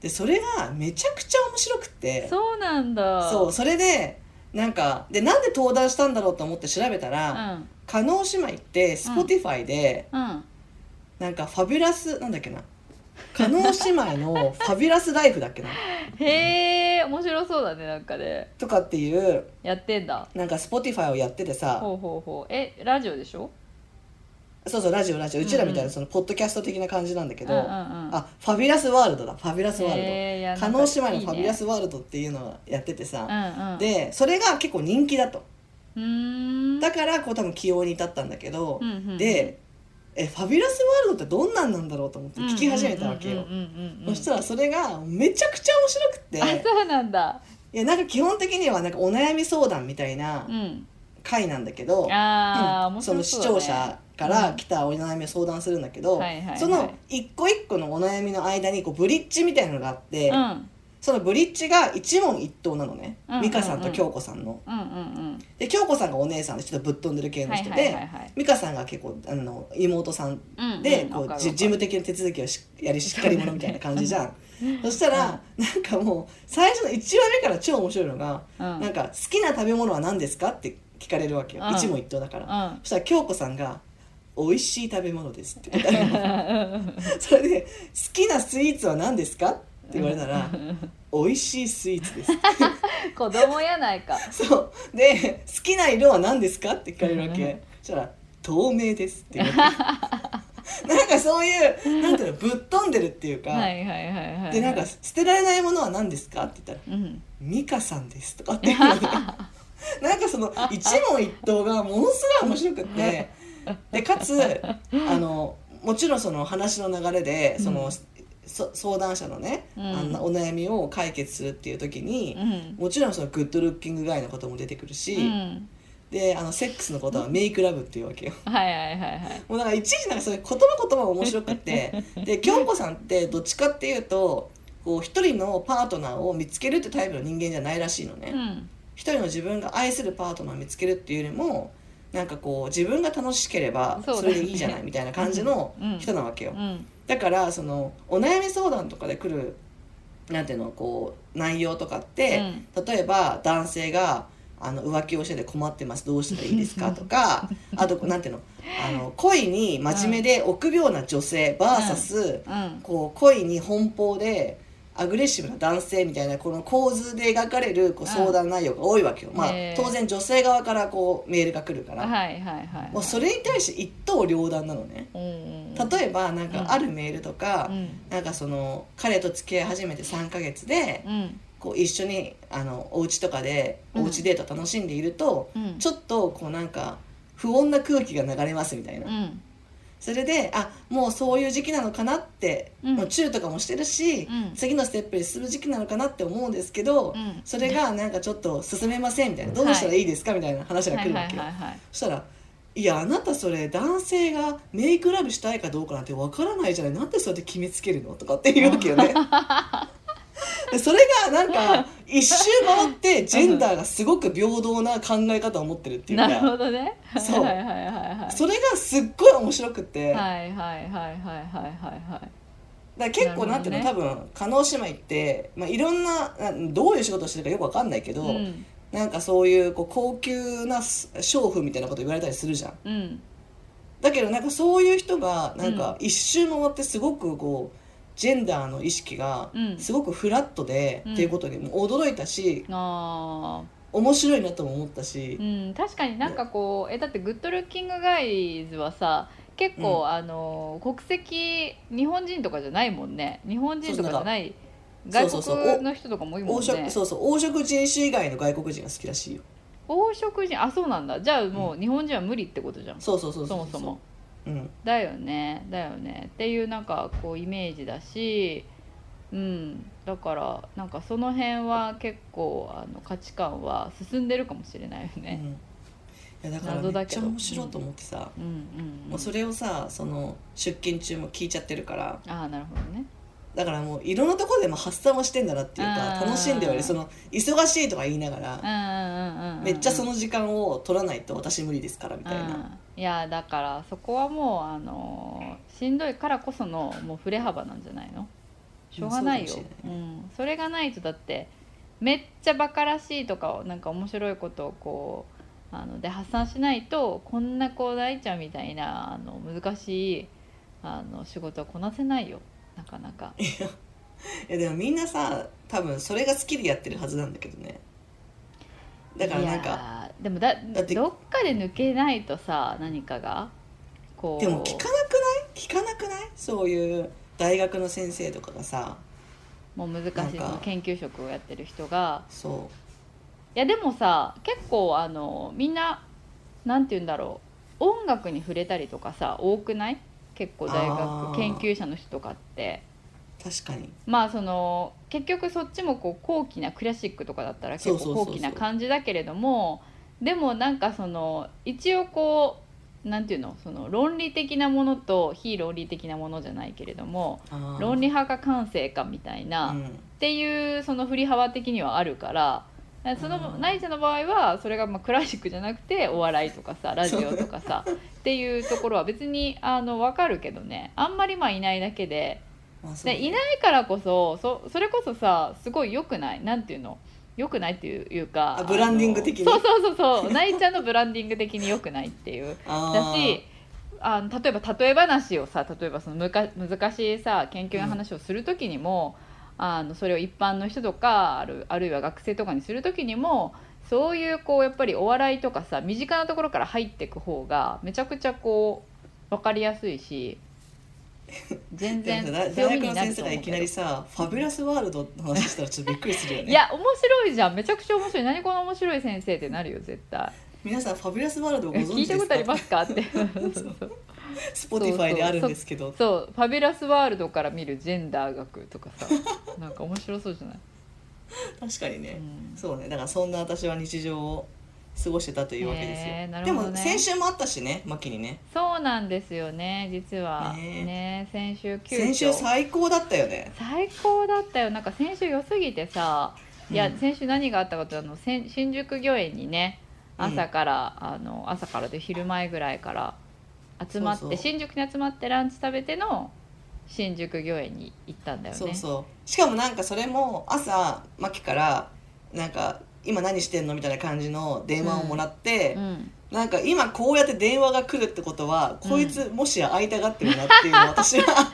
[SPEAKER 1] でそれがめちゃくちゃ面白くて。
[SPEAKER 2] そうなんだ。
[SPEAKER 1] そうそれでなんかでなんで登壇したんだろうと思って調べた
[SPEAKER 2] う
[SPEAKER 1] ら、
[SPEAKER 2] ん。
[SPEAKER 1] 加納姉妹って Spotify で、
[SPEAKER 2] うん。
[SPEAKER 1] なんかファビュラスなんだっけな加納姉妹のファビュラスライフだっけな。
[SPEAKER 2] へえ面白そうだねなんかね。
[SPEAKER 1] とかっていう
[SPEAKER 2] やってんだ。
[SPEAKER 1] なんか Spotify をやっててさ。
[SPEAKER 2] ほうほうほう。えラジオでしょ？
[SPEAKER 1] そうそうラジオラジオ。うちらみたいなそのポッドキャスト的な感じなんだけど、
[SPEAKER 2] うんうんうん。
[SPEAKER 1] あファビュラスワールドだ。ファビュラスワールド、加納姉妹のファビュラ
[SPEAKER 2] ス
[SPEAKER 1] スワールドっていうのをやっててさ、
[SPEAKER 2] うんうん。
[SPEAKER 1] でそれが結構人気だと。
[SPEAKER 2] うーん。
[SPEAKER 1] だからこう多分起用に至ったんだけど、
[SPEAKER 2] うんうんうん。
[SPEAKER 1] でえファビュラスワールドってどんなんなんだろう？と思って聞き始めたわけよ、そしたらそれがめちゃくちゃ面白くて。
[SPEAKER 2] あそうなんだ。
[SPEAKER 1] いやなんか基本的にはなんかお悩み相談みたいな
[SPEAKER 2] うん。
[SPEAKER 1] 回なんだけど、うんその視聴者から来たお悩みを相談するんだけど、
[SPEAKER 2] はいはいはい。
[SPEAKER 1] その一個一個のお悩みの間にこうブリッジみたいなのがあって、
[SPEAKER 2] うん
[SPEAKER 1] そのブリッジが一問一答なのね、
[SPEAKER 2] うんうんうん。
[SPEAKER 1] 美香さんと京子さんの。
[SPEAKER 2] うんうん
[SPEAKER 1] で京子さんがお姉さんでちょっとぶっ飛んでる系の人
[SPEAKER 2] はいはい
[SPEAKER 1] で
[SPEAKER 2] はいはい。
[SPEAKER 1] 美香さんが結構あの妹さん
[SPEAKER 2] うん
[SPEAKER 1] で、
[SPEAKER 2] うん
[SPEAKER 1] こう
[SPEAKER 2] わかるわかる。
[SPEAKER 1] じ事務的な手続きをしやりしっかり者みたいな感じじゃん。そしたら、なんかもう最初の1話目から超面白いのが、
[SPEAKER 2] うん。
[SPEAKER 1] なんか好きな食べ物は何ですかって聞かれるわけよ、
[SPEAKER 2] うん。
[SPEAKER 1] 一問一答だから、
[SPEAKER 2] うん。
[SPEAKER 1] そしたら京子さんが「美味しい食べ物です」ってそれで「好きなスイーツは何ですか?」って言われたら「*laughs* 美味しいスイーツです」*laughs*
[SPEAKER 2] 子供やないか。*laughs*
[SPEAKER 1] そう。で「好きな色は何ですか?」って聞かれるわけ。そしたら「透明です」って言われて。なんかそういうなんていうのぶっ飛んでるっていうか、
[SPEAKER 2] はいはいはいはい
[SPEAKER 1] でなんか「捨てられないものは何ですか?」って言ったら
[SPEAKER 2] うん「
[SPEAKER 1] 美香さんです」とかっていうのでなんかその一問一答がものすごい面白くって。でかつあのもちろんその話の流れでその、そ相談者のね、
[SPEAKER 2] うん。
[SPEAKER 1] あんなお悩みを解決するっていう時に、
[SPEAKER 2] うん。
[SPEAKER 1] もちろんそのグッドルッキングガイのことも出てくるし、
[SPEAKER 2] うん。
[SPEAKER 1] であのセックスのことはメイクラブっていうわけよ。*laughs*
[SPEAKER 2] はいはいはいはい。
[SPEAKER 1] もうなんかいちいちなんかそういう言葉言葉が面白くってで *laughs* 京子さんってどっちかっていうとこう一人のパートナーを見つけるってタイプの人間じゃないらしいのね。
[SPEAKER 2] うん。
[SPEAKER 1] 一人の自分が愛するパートナーを見つけるっていうよりもなんかこう自分が楽しければ
[SPEAKER 2] そ
[SPEAKER 1] れでいいじゃないみたいな感じの
[SPEAKER 2] うん。
[SPEAKER 1] 人なわけよ。
[SPEAKER 2] うん
[SPEAKER 1] だからそのお悩み相談とかで来るなんていうのこう内容とかって、例えば男性があの浮気をしてて困ってますどうしたらいいですか？*laughs* とかあとなんていうのあの恋に真面目で臆病な女性 VS、
[SPEAKER 2] うん。
[SPEAKER 1] こう恋に奔放でアグレッシブな男性みたいなこの構図で描かれるこう相談内容が多いわけよ、まあ当然女性側からこうメールが来るから、
[SPEAKER 2] はいはいはい
[SPEAKER 1] もうそれに対して一刀両断なのね。例えばなんかあるメールとか、
[SPEAKER 2] うん。
[SPEAKER 1] なんかその彼と付き合い始めて3ヶ月で
[SPEAKER 2] うん。
[SPEAKER 1] こう一緒にあのお家とかで
[SPEAKER 2] うん
[SPEAKER 1] お家デート楽しんでいると、
[SPEAKER 2] うん。
[SPEAKER 1] ちょっとこうなんか不穏な空気が流れますみたいな、
[SPEAKER 2] うん
[SPEAKER 1] それであもうそういう時期なのかなって、
[SPEAKER 2] うん。
[SPEAKER 1] もうチューとかもしてるし、
[SPEAKER 2] うん。
[SPEAKER 1] 次のステップにする時期なのかなって思うんですけど、
[SPEAKER 2] うん。
[SPEAKER 1] それがなんかちょっと進めませんみたいなどうしたらいいですかみたいな話が来るわけよ、そしたら「いやあなたそれ男性がメイクラブしたいかどうかなんてわからないじゃない。なんでそうやって決めつけるの?」とかって言うわけよね。で *laughs* *laughs* それがなんか一周回ってジェンダーがすごく平等な考え方を持ってるっていう
[SPEAKER 2] なる
[SPEAKER 1] か
[SPEAKER 2] ほどね。
[SPEAKER 1] そう。
[SPEAKER 2] はいはいはいはい
[SPEAKER 1] それがすっごい面白くって、だか
[SPEAKER 2] はいはいはいはいはいはい。
[SPEAKER 1] ら結構なんていうの、
[SPEAKER 2] な
[SPEAKER 1] 多分加納姉妹って、まあ、いろんななどういう仕事をしてるかよくわかんないけど、
[SPEAKER 2] うん。
[SPEAKER 1] なんかそういうこう高級な娼婦みたいなこと言われたりするじゃん。
[SPEAKER 2] うん。
[SPEAKER 1] だけどなんかそういう人がなんか一周回ってすごくこうジェンダーの意識が
[SPEAKER 2] うん。
[SPEAKER 1] すごくフラットで、
[SPEAKER 2] うん。
[SPEAKER 1] っていうことにも驚いたし
[SPEAKER 2] あ
[SPEAKER 1] 面白いなとも思ったし。
[SPEAKER 2] ー、うん。確かになんかこうえだってグッドルッキングガイズはさ結構、
[SPEAKER 1] うん。
[SPEAKER 2] あの国籍日本人とかじゃないもんね。日本人とかじゃない外
[SPEAKER 1] そうそうそう。
[SPEAKER 2] 国の人とかも多いもん
[SPEAKER 1] 黄
[SPEAKER 2] ね
[SPEAKER 1] 色そうそう黄色人種以外の外国人が好きらしいよ。
[SPEAKER 2] 黄色人あそうなんだ。じゃあもう日本人は無理ってことじゃん、
[SPEAKER 1] そうそうそう
[SPEAKER 2] そうもそも
[SPEAKER 1] うん。
[SPEAKER 2] だよねだよねっていうなんかこうイメージだしうん。だからなんかその辺は結構あの価値観は進んでるかもしれないよね。
[SPEAKER 1] うん、いやだからめっちゃ面白いと思ってさ、
[SPEAKER 2] うんうんうん。
[SPEAKER 1] もうそれをさその出勤中も聞いちゃってるから
[SPEAKER 2] ああなるほどね。
[SPEAKER 1] だからもういろんなところでも発散はしてんだなっていうか楽しんではいる。その忙しいとか言いながら、めっちゃその時間を取らないと私無理ですからみたいな、
[SPEAKER 2] うん。いやだからそこはもうあのしんどいからこそのもう振れ幅なんじゃないの？しょうがないよ。
[SPEAKER 1] う
[SPEAKER 2] ん、それがないとだってめっちゃバカらしいとかなんか面白いことをこうあので発散しないとこんなこう大ちゃんみたいなあの難しいあの仕事はこなせないよなかなか。
[SPEAKER 1] いやでもみんなさ多分それが好きでやってるはずなんだけどね。だからなん
[SPEAKER 2] い
[SPEAKER 1] か
[SPEAKER 2] でもだ
[SPEAKER 1] だって
[SPEAKER 2] どっかで抜けないとさ何かがこう。
[SPEAKER 1] でも聞かなくない？聞かなくない？そういう大学の先生とかがさ。
[SPEAKER 2] もう難しい。その研究職をやってる人が。
[SPEAKER 1] そ
[SPEAKER 2] いやでもさ結構あのみんななんて言うんだろう。音楽に触れたりとかさ多くない？結構大学研究者の人とかって。
[SPEAKER 1] う確かに。
[SPEAKER 2] まあその結局そっちもこう高貴なクラシックとかだったら結構高貴な感じだけれどもでもなんかその一応こうなんていうのその論理的なものと非論理的なものじゃないけれども論理派か感性かみたいな、
[SPEAKER 1] うん。
[SPEAKER 2] っていうその振り幅的にはあるからその
[SPEAKER 1] うん
[SPEAKER 2] ナイツの場合はそれがまあクラシックじゃなくてお笑いとかさ *laughs* ラジオとかさっていうところは別にあの分かるけどねあんまりまあいないだけででいないからこそそそれこそさすごい良くないなんていうの？良くないっていうか
[SPEAKER 1] あブランディング的に？
[SPEAKER 2] そうそうそうそう。*laughs* ナイちゃんのブランディング的に良くないっていう。だしあの例えば例え話をさ例えばそのむか難しいさ研究の話をする時にも、あのそれを一般の人とかあるあるいは学生とかにする時にもそういうこうやっぱりお笑いとかさ身近なところから入っていく方がめちゃくちゃこう分かりやすいし *laughs* 全然
[SPEAKER 1] でもさ大学の先生がいきなりさ Fabulous World の話したらちょっとびっくりするよね。
[SPEAKER 2] いや面白いじゃん。めちゃくちゃ面白い。何この面白い先生ってなるよ絶対。
[SPEAKER 1] 皆さん Fabulous World をご存知ですか？
[SPEAKER 2] たことありますか？って *laughs* *laughs*
[SPEAKER 1] Spotify であるんですけど。
[SPEAKER 2] そう。 Fabulous World から見るジェンダー学とかさ。*laughs* なんか面白そうじゃない、
[SPEAKER 1] 確かにね、
[SPEAKER 2] うん。
[SPEAKER 1] そうね。だからそんな私は日常を過ごしてたというわけですよ、
[SPEAKER 2] へーなる
[SPEAKER 1] でも先週もあったしねマキにね。
[SPEAKER 2] そうなんですよね実は。
[SPEAKER 1] ね。
[SPEAKER 2] ね先週
[SPEAKER 1] 先週最高だったよね。
[SPEAKER 2] 最高だったよ。なんか先週良すぎてさいや、
[SPEAKER 1] うん。
[SPEAKER 2] 先週何があったかというと新宿御苑にね
[SPEAKER 1] うん。
[SPEAKER 2] 朝から、あの朝からで昼前ぐらいから集まって
[SPEAKER 1] そうそう。
[SPEAKER 2] 新宿に集まってランチ食べての新宿御苑に行ったんだよね。
[SPEAKER 1] そうそう。しかもなんかそれも朝マキからなんか今何してんのみたいな感じの電話をもらって、
[SPEAKER 2] うん、
[SPEAKER 1] なんか今こうやって電話が来るってことは、こいつもしや会いたがってるなっていうのを私は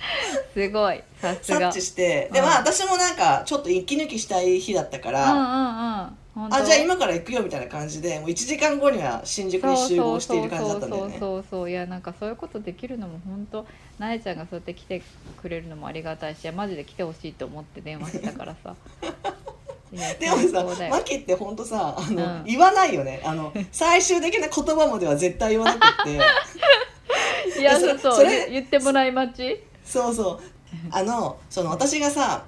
[SPEAKER 1] *laughs*
[SPEAKER 2] すごい。さすが。
[SPEAKER 1] 察知して。で
[SPEAKER 2] うん。
[SPEAKER 1] まあ私もなんかちょっと息抜きしたい日だったか
[SPEAKER 2] うん
[SPEAKER 1] ら、
[SPEAKER 2] うんうん。本当
[SPEAKER 1] あじゃあ今から行くよみたいな感じでもう1時間後には新宿に集合している感じだったんだよね。
[SPEAKER 2] そうそうそうそう。いやなんかそういうことできるのも本当なえちゃんがそうやって来てくれるのもありがたいしいやマジで来てほしいと思って電話したからさ。*laughs*
[SPEAKER 1] でもさマキって本当さあの、
[SPEAKER 2] うん。
[SPEAKER 1] 言わないよね。あの *laughs* 最終的な言葉までは絶対言わなくって。
[SPEAKER 2] いや
[SPEAKER 1] そ
[SPEAKER 2] そうそう
[SPEAKER 1] それ
[SPEAKER 2] 言言ってもらい待ち。
[SPEAKER 1] そうそう。あのその私がさ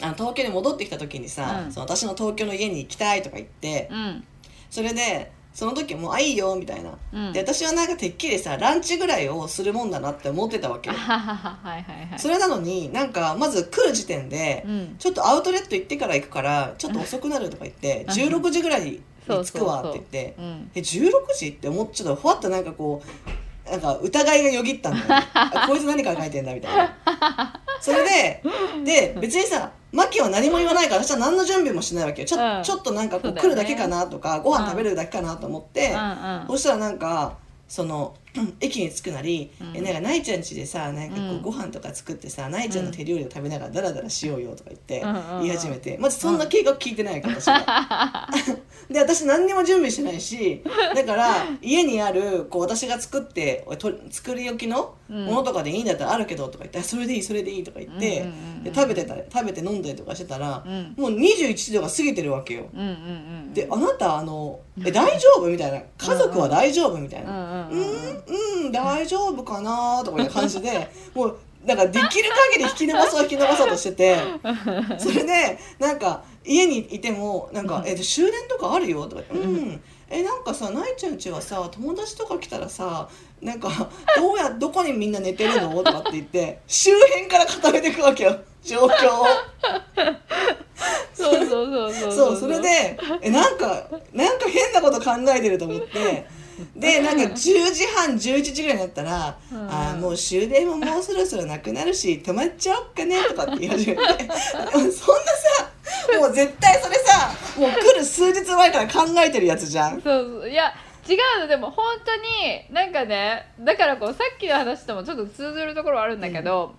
[SPEAKER 1] あの東京に戻ってきた時にさ、
[SPEAKER 2] うん。
[SPEAKER 1] その私の東京の家に行きたいとか言って
[SPEAKER 2] うん。
[SPEAKER 1] それでその時も「あいいよ」みたいな、
[SPEAKER 2] うん。
[SPEAKER 1] で私はなんかてっきりさランチぐらいをするもんだなって思ってたわけよ。*laughs*
[SPEAKER 2] ははははいはいはい。
[SPEAKER 1] それなのになんかまず来る時点で、
[SPEAKER 2] うん。
[SPEAKER 1] ちょっとアウトレット行ってから行くからちょっと遅くなるとか言って *laughs* 16時ぐらいに着くわって言って
[SPEAKER 2] うん。
[SPEAKER 1] え16時って思っちゃったふわっとなんかこうなんか疑いがよぎったんだよ、ね、*laughs* あこいつ何考えてんだみたいな。それでで別にさマキは何も言わないから私は何の準備もしないわけよ。ちょ,、
[SPEAKER 2] うん。
[SPEAKER 1] ちょっとなんかこう来るだけかなとかご飯食べるだけかなと思って、
[SPEAKER 2] うんうん。
[SPEAKER 1] そしたらなんかその駅に着くなり、
[SPEAKER 2] うん。
[SPEAKER 1] えなんかないちゃん家でさなんかこ
[SPEAKER 2] う
[SPEAKER 1] ご飯とか作ってさないちゃんの手料理を食べながらダラダラしようよとか言って言い始めてまずそんな計画聞いてないわけ私は。*laughs* で私何にも準備してないしだから家にあるこう私が作ってと作り置きの
[SPEAKER 2] うん。
[SPEAKER 1] ものとかでいいんだったらあるけどとか言ってあそれでいいそれでいいとか言って、で食べてた食べて飲んだりとかしてたら、
[SPEAKER 2] うん。
[SPEAKER 1] もう21度が過ぎてるわけよ。であなたあのえ大丈夫？みたいな家族は大丈夫？みたい
[SPEAKER 2] うん
[SPEAKER 1] な。
[SPEAKER 2] うんうん
[SPEAKER 1] 大丈夫かなとかいう感じでもうなんかできる限り引き伸ばそう引き伸ばそうとしててそれでなんか家にいてもなんか「え終電とかあるよ」とか言って「うんえなんかさないちゃんちはさ友達とか来たらさなんかどうやどこにみんな寝てるの?」とかって言って周辺から固めていくわけよ状況を。
[SPEAKER 2] そうそうそうそう
[SPEAKER 1] そう。それでえなんかなんか変なこと考えてると思って。でなんか10時半11時ぐらいになったら「
[SPEAKER 2] うん。
[SPEAKER 1] あーもう終電ももうそろそろなくなるし止まっちゃおっかね」とかって言い始めて。*laughs* そんなさもう絶対それさもう来る数日前から考えてるやつじゃん。
[SPEAKER 2] そうそう。いや違うの。でも本当になんかねだからこうさっきの話ともちょっと通ずるところはあるんだけど、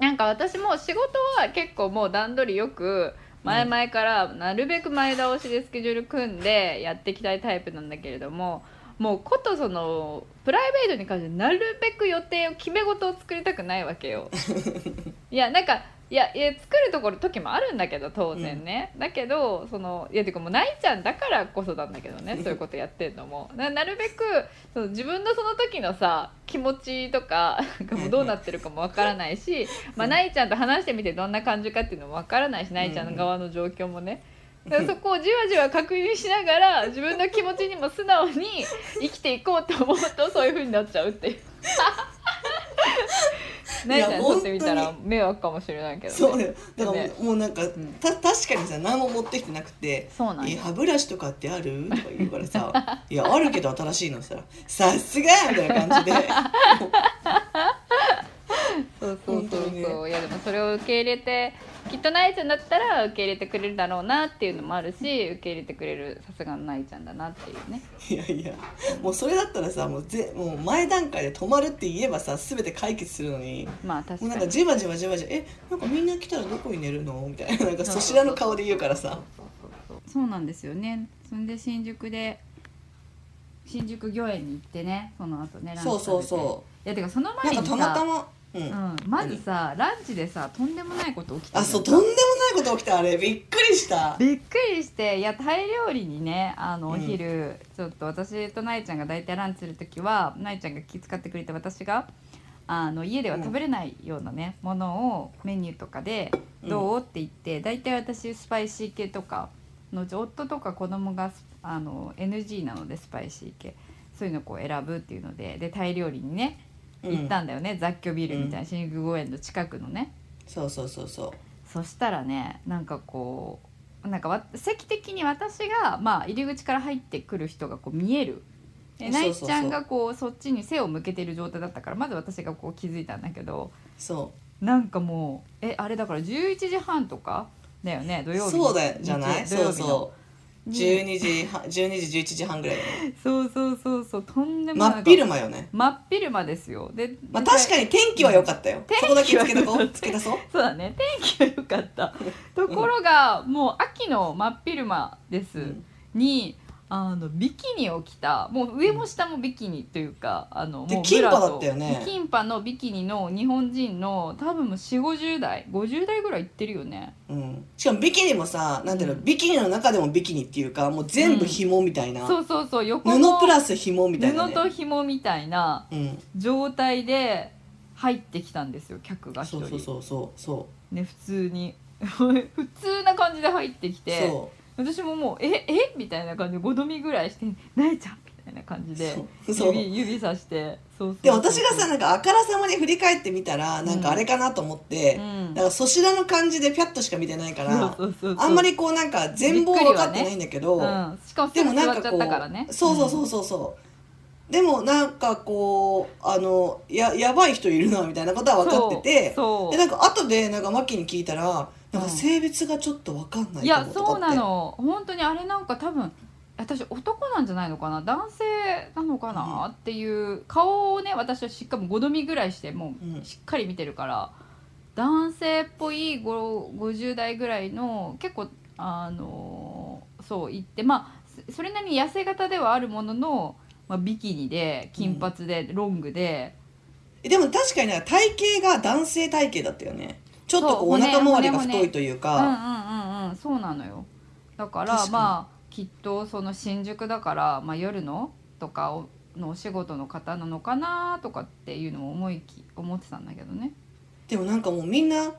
[SPEAKER 2] なんか私も仕事は結構もう段取りよく前々からなるべく前倒しでスケジュール組んでやっていきたいタイプなんだけれどももうことそのプライベートに関してなるべく予定を決め事を作りたくないわけよ。*laughs* いやなんかいやいや作るところ時もあるんだけど当然ね、だけどそのいやてかもうないちゃんだからこそなんだけどねそういうことやってんのも。ななるべくその自分のその時のさ気持ちとかなもうどうなってるかもわからないし、まあ、ないちゃんと話してみてどんな感じかっていうのもわからないしないちゃんの側の状況もね。だからそこをじわじわ確認しながら自分の気持ちにも素直に生きていこうと思うとそういうふうになっちゃうっていう。*laughs* ないちゃんにとってみたら迷惑かもしれないけど、ね、
[SPEAKER 1] そうだよ。だからもう,、
[SPEAKER 2] ね。
[SPEAKER 1] もうなんか、た確かにさ何も持ってきてなくて
[SPEAKER 2] そうなんや。
[SPEAKER 1] え歯ブラシとかってある?」とか言うからさ「*laughs* いやあるけど新しいのささすが!」みたいな感じで。*laughs*
[SPEAKER 2] そうそうそうそう、いやでもそれを受け入れてきっとないちゃんだったら受け入れてくれるだろうなっていうのもあるし受け入れてくれるさすがのないちゃんだなっていうね。
[SPEAKER 1] いやいやもうそれだったらさもうぜもう前段階で止まるって言えばさ全て解決するのに
[SPEAKER 2] まあ確
[SPEAKER 1] もう
[SPEAKER 2] かに
[SPEAKER 1] なんかじわじわじわじわ「えなんかみんな来たらどこに寝るの?」みたいななんかそしらの顔で言うからさ。
[SPEAKER 2] そうなんですよね。そんで新宿で新宿御苑に行ってねその後ね
[SPEAKER 1] そうそうそ
[SPEAKER 2] いやてかその
[SPEAKER 1] う
[SPEAKER 2] 前にさ
[SPEAKER 1] なんかたまたまうん、
[SPEAKER 2] うん、まずさランチでさとんでもないこと起きて
[SPEAKER 1] あそうとんでもないこと起きた。あれびっくりした。
[SPEAKER 2] びっくりしていやタイ料理にねあの
[SPEAKER 1] うん。
[SPEAKER 2] お昼、ちょっと私とないちゃんが大体ランチする時はないちゃんが気遣ってくれて私があの家では食べれないようなね、ものをメニューとかで「どう?」って言って大体私スパイシー系とかのうち夫とか子供がスあの NG なのでスパイシー系。そういうのをこう選ぶっていうのででタイ料理にね
[SPEAKER 1] うん
[SPEAKER 2] 行ったんだよね、雑居ビルみたいな新宿御苑の近くのね。
[SPEAKER 1] そうそうそうそう。
[SPEAKER 2] そしたらねなんかこうなんかわ席的に私が、まあ、入り口から入ってくる人がこう見える。で
[SPEAKER 1] そうそうそう。
[SPEAKER 2] ないちゃんがこうそっちに背を向けてる状態だったからまず私がこう気づいたんだけど。
[SPEAKER 1] そ
[SPEAKER 2] なんかもうえあれだから11時半とかだよね土曜日
[SPEAKER 1] そうだよじゃない？
[SPEAKER 2] 日曜日の。
[SPEAKER 1] そうそう12時半12時11時半ぐらい。だね
[SPEAKER 2] そうそうそうそうとんでもない
[SPEAKER 1] 真っ昼間よね。
[SPEAKER 2] 真っ昼間ですよ。で
[SPEAKER 1] まあ確かに天気は良かったよ。そこだけつけとこ
[SPEAKER 2] 天
[SPEAKER 1] うつけ出そう。
[SPEAKER 2] そうだね。天気は良かった。ところがもう秋の真っ昼間です、
[SPEAKER 1] うん。
[SPEAKER 2] にあのビキニを着たもう上も下もビキニというかあの
[SPEAKER 1] で
[SPEAKER 2] もう
[SPEAKER 1] キンパだったよね。
[SPEAKER 2] キンパのビキニの日本人の多分もう4 5 0代50代ぐらいいってるよね。
[SPEAKER 1] うん、しかもビキニもさなんていうの、
[SPEAKER 2] うん。
[SPEAKER 1] ビキニの中でもビキニっていうかもう全部紐みたいな、
[SPEAKER 2] そうそうそう横の
[SPEAKER 1] 布プラス紐みたいな、ね、
[SPEAKER 2] 布と紐みたいな
[SPEAKER 1] うん。
[SPEAKER 2] 状態で入ってきたんですよ客が一人。
[SPEAKER 1] そうそうそうそうそ
[SPEAKER 2] ね普通に。*laughs* 普通な感じで入ってき
[SPEAKER 1] う
[SPEAKER 2] て。
[SPEAKER 1] そ
[SPEAKER 2] 私ももう「ええ？みたいな感じで5度見ぐらいして「なえちゃん」みたいな感じで指指さしてそう
[SPEAKER 1] で私がさなんかあからさまに振り返ってみたらなんかあれかなと思って、
[SPEAKER 2] うん。
[SPEAKER 1] だからそちらの感じでピャッとしか見てないからあんまりこうなんか全貌分かってないんだけど、
[SPEAKER 2] うん、しかもす
[SPEAKER 1] でもなんかこう
[SPEAKER 2] ね。
[SPEAKER 1] そうそうそうそうそう、でもなんかこうあのややばい人いるなみたいなことは分かっててでなんか後でなんかマッキーに聞いたらなんか性別がちょっと分かんない
[SPEAKER 2] いやそうなの。本当にあれなんか多分私男なんじゃないのかな？男性なのかな？っていう顔をね私はしっかり5度見ぐらいしても
[SPEAKER 1] うん。
[SPEAKER 2] うしっかり見てるから男性っぽい5 50代ぐらいの結構あのそう言ってまあそそれなりに痩せ型ではあるものの、まあ、ビキニで金髪でロングで、
[SPEAKER 1] でも確かになんか体型が男性体型だったよねちょっとこうお腹周りが太いという
[SPEAKER 2] う。んうん
[SPEAKER 1] か、
[SPEAKER 2] うんうん。そうなのよ。だからまあきっとその新宿だから、まあ、夜のとかおのお仕事の方なのかなとかっていうのを思いき思ってたんだけどね。
[SPEAKER 1] でもなんかもうみんな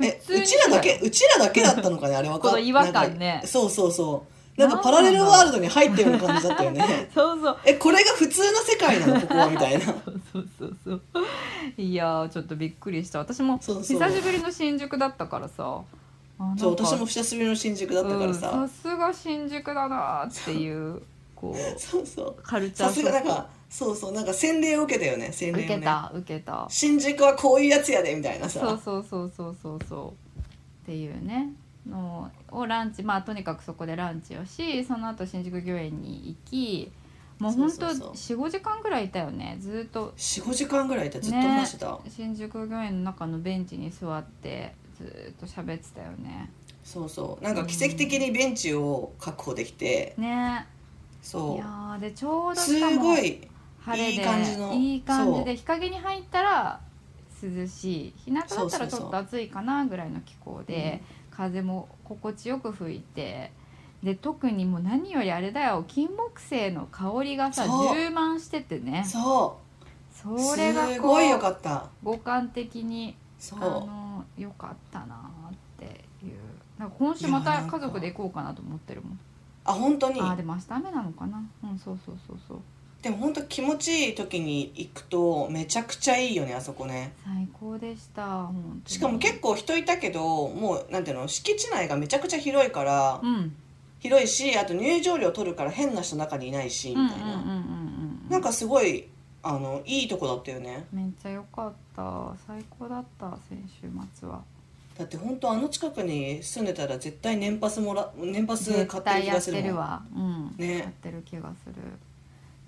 [SPEAKER 1] えうちらだけうちらだけだったのかねあれわか
[SPEAKER 2] この違和感ね。
[SPEAKER 1] そうそうそうなんかパラレルワールドに入ってるような感じだったよね。*laughs*
[SPEAKER 2] そうそう。
[SPEAKER 1] えこれが普通の世界なの？*laughs* ここはみたいな
[SPEAKER 2] そうそう。そうそういやーちょっとびっくりした。私も久しぶりの新宿だったからさ。
[SPEAKER 1] そう私も久しぶりの新宿だったから
[SPEAKER 2] うん
[SPEAKER 1] さ、
[SPEAKER 2] さすが新宿だなーっていうこう
[SPEAKER 1] そうそう。
[SPEAKER 2] カルチャー
[SPEAKER 1] さすがなんかそうそうなんか洗礼を受けたよね。洗礼をね。
[SPEAKER 2] 受けた受けた。
[SPEAKER 1] 新宿はこういうやつやでみたいなさ。
[SPEAKER 2] そうそうそうそうそうそう。っていうねのをランチまあとにかくそこでランチをしその後新宿御苑に行きもうほんと
[SPEAKER 1] そうそう。
[SPEAKER 2] 45時間ぐらいいたよね。ずっと。
[SPEAKER 1] 45時間ぐらいいた。ずっと話してた、
[SPEAKER 2] 新宿御苑の中のベンチに座ってずっと喋ってたよね。
[SPEAKER 1] そうそう。なんか奇跡的にベンチを確保できて、
[SPEAKER 2] ね。い
[SPEAKER 1] そ
[SPEAKER 2] やーでちょう
[SPEAKER 1] う
[SPEAKER 2] どしかも
[SPEAKER 1] すごい
[SPEAKER 2] 晴れで
[SPEAKER 1] いい感じの。
[SPEAKER 2] いい感じ
[SPEAKER 1] そう。
[SPEAKER 2] で日陰に入ったら涼しい。日向だったらちょ
[SPEAKER 1] そうそう。そう
[SPEAKER 2] っと暑いかなぐらいの気候で、風も心地よく吹いてで特にもう何よりあれだよ金木犀の香りがさ充満しててね。
[SPEAKER 1] そう。
[SPEAKER 2] それがこ
[SPEAKER 1] すごいよ
[SPEAKER 2] う
[SPEAKER 1] かった。
[SPEAKER 2] 五感的に
[SPEAKER 1] そう。
[SPEAKER 2] あのよかったなっていう。なんか今週また家族で行こうかなと思ってるもん。
[SPEAKER 1] あ本当に？
[SPEAKER 2] あーでも明日雨なのかな？うんそうそうそうそう
[SPEAKER 1] でも本当気持ちいい時に行くとめちゃくちゃいいよねあそこね。
[SPEAKER 2] 最高でした
[SPEAKER 1] しかも結構人いたけどもうなんていうの敷地内がめちゃくちゃ広いから、
[SPEAKER 2] うん。
[SPEAKER 1] 広いしあと入場料取るから変な人中にいないしみたいな、なんかすごいあのいいとこだったよね。
[SPEAKER 2] めっちゃ良かった。最高だった先週末は。
[SPEAKER 1] だって本当あの近くに住んでたら絶対年パスもら年パス買
[SPEAKER 2] 絶
[SPEAKER 1] ってる
[SPEAKER 2] 対やっ
[SPEAKER 1] 気がするもん。
[SPEAKER 2] てるわ。うん。
[SPEAKER 1] ね。
[SPEAKER 2] やってる気がする。ね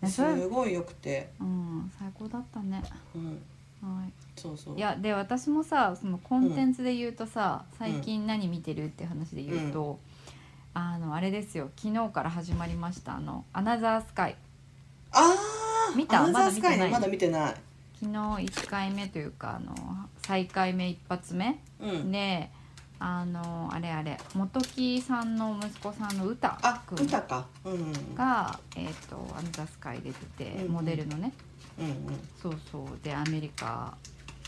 [SPEAKER 1] すごいよくて。
[SPEAKER 2] うん最高だったね。
[SPEAKER 1] うん。
[SPEAKER 2] は
[SPEAKER 1] そうそう。
[SPEAKER 2] いいやで私もさそのコンテンツで言うとさ、最近何見てるって話で言うと、あのあれですよ。昨日から始まりましたあの「アナザースカイ
[SPEAKER 1] ああ
[SPEAKER 2] 見た？
[SPEAKER 1] アナザースカイねま
[SPEAKER 2] まだ
[SPEAKER 1] だ見てない」
[SPEAKER 2] 昨日1回目というかあの再回目一発目
[SPEAKER 1] うん。
[SPEAKER 2] であのあれあれ本木さんの息子さんの歌
[SPEAKER 1] あ
[SPEAKER 2] くん
[SPEAKER 1] 歌か。うんうん
[SPEAKER 2] が、えー、とアンザスカイ出てて、
[SPEAKER 1] うんうん。
[SPEAKER 2] モデルのね。
[SPEAKER 1] うん
[SPEAKER 2] そうそう。でアメリカ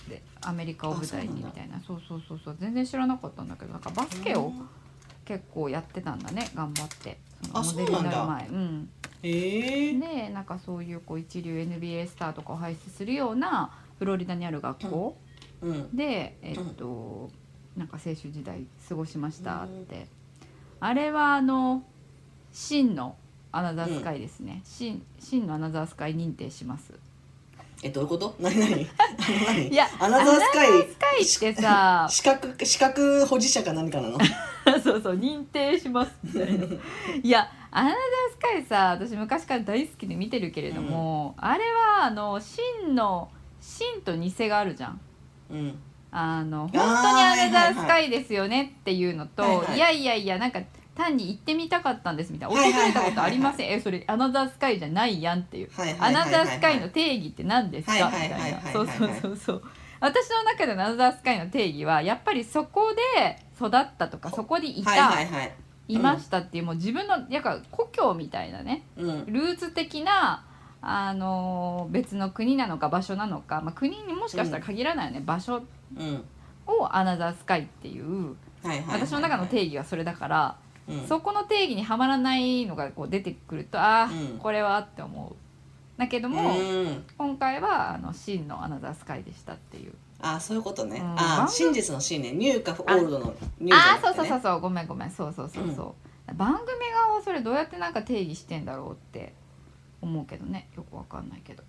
[SPEAKER 2] でアメリカを舞台にみ
[SPEAKER 1] あ
[SPEAKER 2] たいな。そうそうそうそう全然知らなかったんだけどなんかバスケを結構やってたんだね。頑張って。
[SPEAKER 1] あ
[SPEAKER 2] そのモデルになる前。うん。
[SPEAKER 1] ええ。
[SPEAKER 2] でなんかそういうこう一流 NBA スターとかを輩出するようなフロリダにある学校、
[SPEAKER 1] うん。
[SPEAKER 2] でえっと、なんか青春時代過ごしましたって、あれはあの真のアナザースカイですね、真真のアナザースカイ認定します。
[SPEAKER 1] えどういうこと？何何？
[SPEAKER 2] いや
[SPEAKER 1] アナザースカイ
[SPEAKER 2] スカイってさ
[SPEAKER 1] 資格資格保持者か何かなの？*laughs*
[SPEAKER 2] そうそう認定しますみたいな。いやアナザースカイさ私昔から大好きで見てるけれども、あれはあの真の真と偽があるじゃん。
[SPEAKER 1] うん
[SPEAKER 2] あの本当にアナザースカイですよねっていうのと、
[SPEAKER 1] はいはい
[SPEAKER 2] い。やいやいやなんか単に行ってみたかったんですみたいな。訪れたことありません。えそれアナザースカイじゃないやんっていう。
[SPEAKER 1] はい
[SPEAKER 2] アナザースカイの定義って何ですか？み
[SPEAKER 1] はい
[SPEAKER 2] たいな。そうそうそうそう。私の中でのアナザースカイの定義はやっぱりそこで育ったとかそこにいた、
[SPEAKER 1] はい
[SPEAKER 2] ましたっていうもう自分のやっぱ故郷みたいなね。
[SPEAKER 1] うん。
[SPEAKER 2] ルーツ的なあのー別の国なのか場所なのか、まあ、国にもしかしたら限らないよね、場所
[SPEAKER 1] うん。
[SPEAKER 2] をアナザースカイっていう私の中の定義はそれだから
[SPEAKER 1] うん。
[SPEAKER 2] そこの定義にはまらないのがこう出てくるとああ、
[SPEAKER 1] うん。
[SPEAKER 2] これはって思う。だけども、
[SPEAKER 1] うん。
[SPEAKER 2] 今回はあの真のアナザースカイでしたっていう。
[SPEAKER 1] あそういうことね、
[SPEAKER 2] うん。
[SPEAKER 1] あ
[SPEAKER 2] 番組
[SPEAKER 1] 真実の真ね。ニューかオールドのニュー
[SPEAKER 2] あそうそうそうそう。ごめんごめん。そうそうそうそう、番組側はそれどうやってなんか定義してんだろうって思うけどね。よくわかんないけど。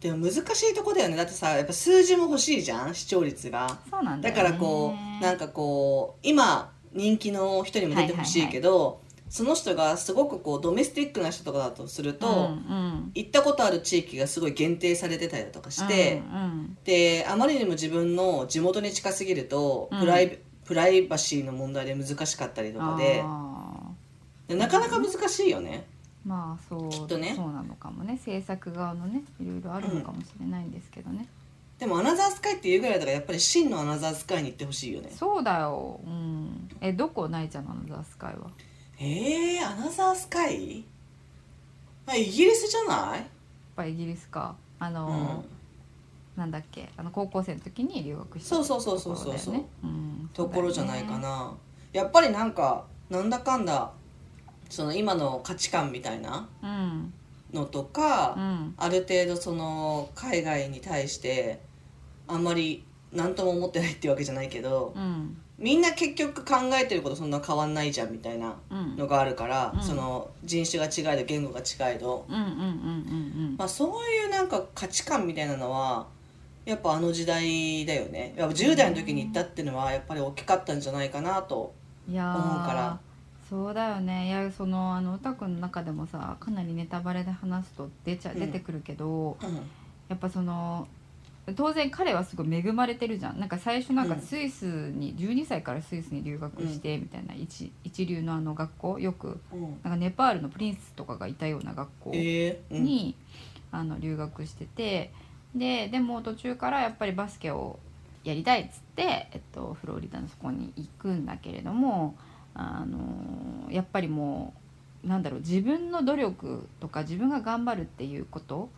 [SPEAKER 1] でも難しいとこだよね。だってさやっぱ数字も欲しいじゃん？視聴率が。
[SPEAKER 2] そうなんだよ、ね、
[SPEAKER 1] だからこうなんかこう今人気の人にも出てほしいけど、その人がすごくこうドメスティックな人とかだとすると、
[SPEAKER 2] うんうん。
[SPEAKER 1] 行ったことある地域がすごい限定されてたりだとかして、
[SPEAKER 2] うんうん。
[SPEAKER 1] であまりにも自分の地元に近すぎると、
[SPEAKER 2] うん。
[SPEAKER 1] プライプライバシーの問題で難しかったりとかでなかなか難しいよね。
[SPEAKER 2] ーまあそう
[SPEAKER 1] きっとね。
[SPEAKER 2] そうなのかもね。制作側のねいろいろあるのかもしれないんですけどね、
[SPEAKER 1] でもアナザースカイっていうぐらいだからやっぱり真のアナザースカイに行ってほしいよね。
[SPEAKER 2] そうだよ、うん、えどこ？ないちゃんのアナザースカイは。
[SPEAKER 1] えー、アナザースカイ？あイギリスじゃない？
[SPEAKER 2] やっぱイギリスか。あ
[SPEAKER 1] う
[SPEAKER 2] の、
[SPEAKER 1] ん。
[SPEAKER 2] なんだっけ？あの高校生の時に留学した
[SPEAKER 1] そうそうそうそうそう
[SPEAKER 2] ところだよね。うん
[SPEAKER 1] ところじゃないかな、やっぱりなんかなんだかんだその今の価値観みたいな
[SPEAKER 2] うん。
[SPEAKER 1] のとか、
[SPEAKER 2] うん。
[SPEAKER 1] ある程度その海外に対してあんまり何とも思ってないっていうわけじゃないけど
[SPEAKER 2] うん。
[SPEAKER 1] みんな結局考えてることそんな変わんないじゃんみたいな
[SPEAKER 2] うん。
[SPEAKER 1] のがあるから、
[SPEAKER 2] うん。
[SPEAKER 1] その人種が違いど言語が違いど、そういうなんか価値観みたいなのはやっぱあの時代だよね。やっぱ10代の時に行ったっていうのはやっぱり大きかったんじゃないかなと思うから
[SPEAKER 2] そうだよね。いやそのあの歌くんの中でもさかなりネタバレで話すと出ちゃ
[SPEAKER 1] うん。
[SPEAKER 2] 出てくるけど、
[SPEAKER 1] うん。
[SPEAKER 2] やっぱその当然彼はすごい恵まれてるじゃん。なんか最初なんか
[SPEAKER 1] うん。
[SPEAKER 2] スイスに、12歳からスイスに留学してみたいな一一流のあの学校よく。
[SPEAKER 1] うん。
[SPEAKER 2] なんかネパールのプリンスとかがいたような学校
[SPEAKER 1] えーうん。
[SPEAKER 2] に、あの留学しててででも途中からやっぱりバスケをやりたいっつって、えっと、フロリダのそこに行くんだけれどもあのやっぱりもうなんだろう自分の努力とか自分が頑張るっていうこと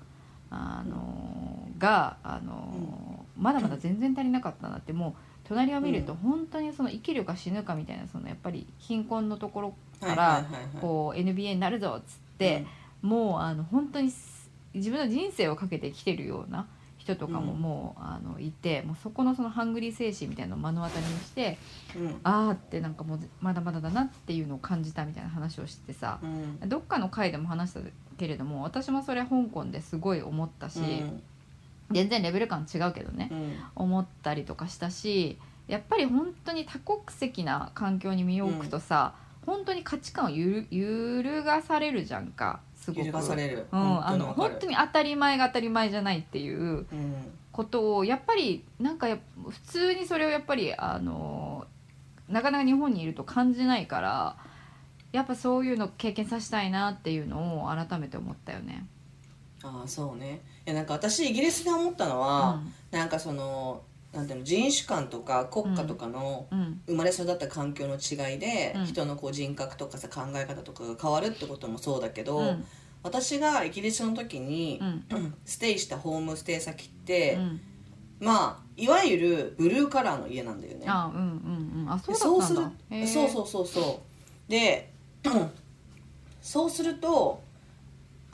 [SPEAKER 2] あのがあの、まだまだ全然足りなかったなってもう隣を見ると本当にその生きるか死ぬかみたいなそのやっぱり貧困のところからこう NBA になるぞっつって、もうあの本当にす自分の人生をかけてきてるような人とかも
[SPEAKER 1] うん。
[SPEAKER 2] もう、あのいてもうそこのそのハングリー精神みたいなのを目の当たりにして
[SPEAKER 1] うん。
[SPEAKER 2] ああってなんかもうまだまだだなっていうのを感じたみたいな話をしてさ
[SPEAKER 1] うん。
[SPEAKER 2] どっかの回でも話したけれども私もそれ香港ですごい思ったし、
[SPEAKER 1] うん。
[SPEAKER 2] 全然レベル感違うけどね
[SPEAKER 1] うん。
[SPEAKER 2] 思ったりとかしたしやっぱり本当に多国籍な環境に身を置くとさ、本当に価値観を揺るがされるじゃんかすごく。うん、あの本当に当たり前が当たり前じゃないっていう
[SPEAKER 1] うん
[SPEAKER 2] ことをやっぱりなんか普通にそれをやっぱりあのなかなか日本にいると感じないからやっぱそういうの経験させたいなっていうのを改めて思ったよね。
[SPEAKER 1] ああそうねいやなんか私イギリスで思ったのは、なんかそのなんていうの人種間とか国家とかの生まれ育った環境の違いで、
[SPEAKER 2] うん。
[SPEAKER 1] 人のこう人格とかさ考え方とかが変わるってこともそうだけど、
[SPEAKER 2] うん。
[SPEAKER 1] 私がイギリスの時に
[SPEAKER 2] う、ん。*clears throat*
[SPEAKER 1] ステイしたホームステイ先って、
[SPEAKER 2] うん。
[SPEAKER 1] まあいわゆるブルーカラーの家なんだよね。
[SPEAKER 2] あうんうんうん。あそう
[SPEAKER 1] するそうそうそうそう。で *clears throat* そうすると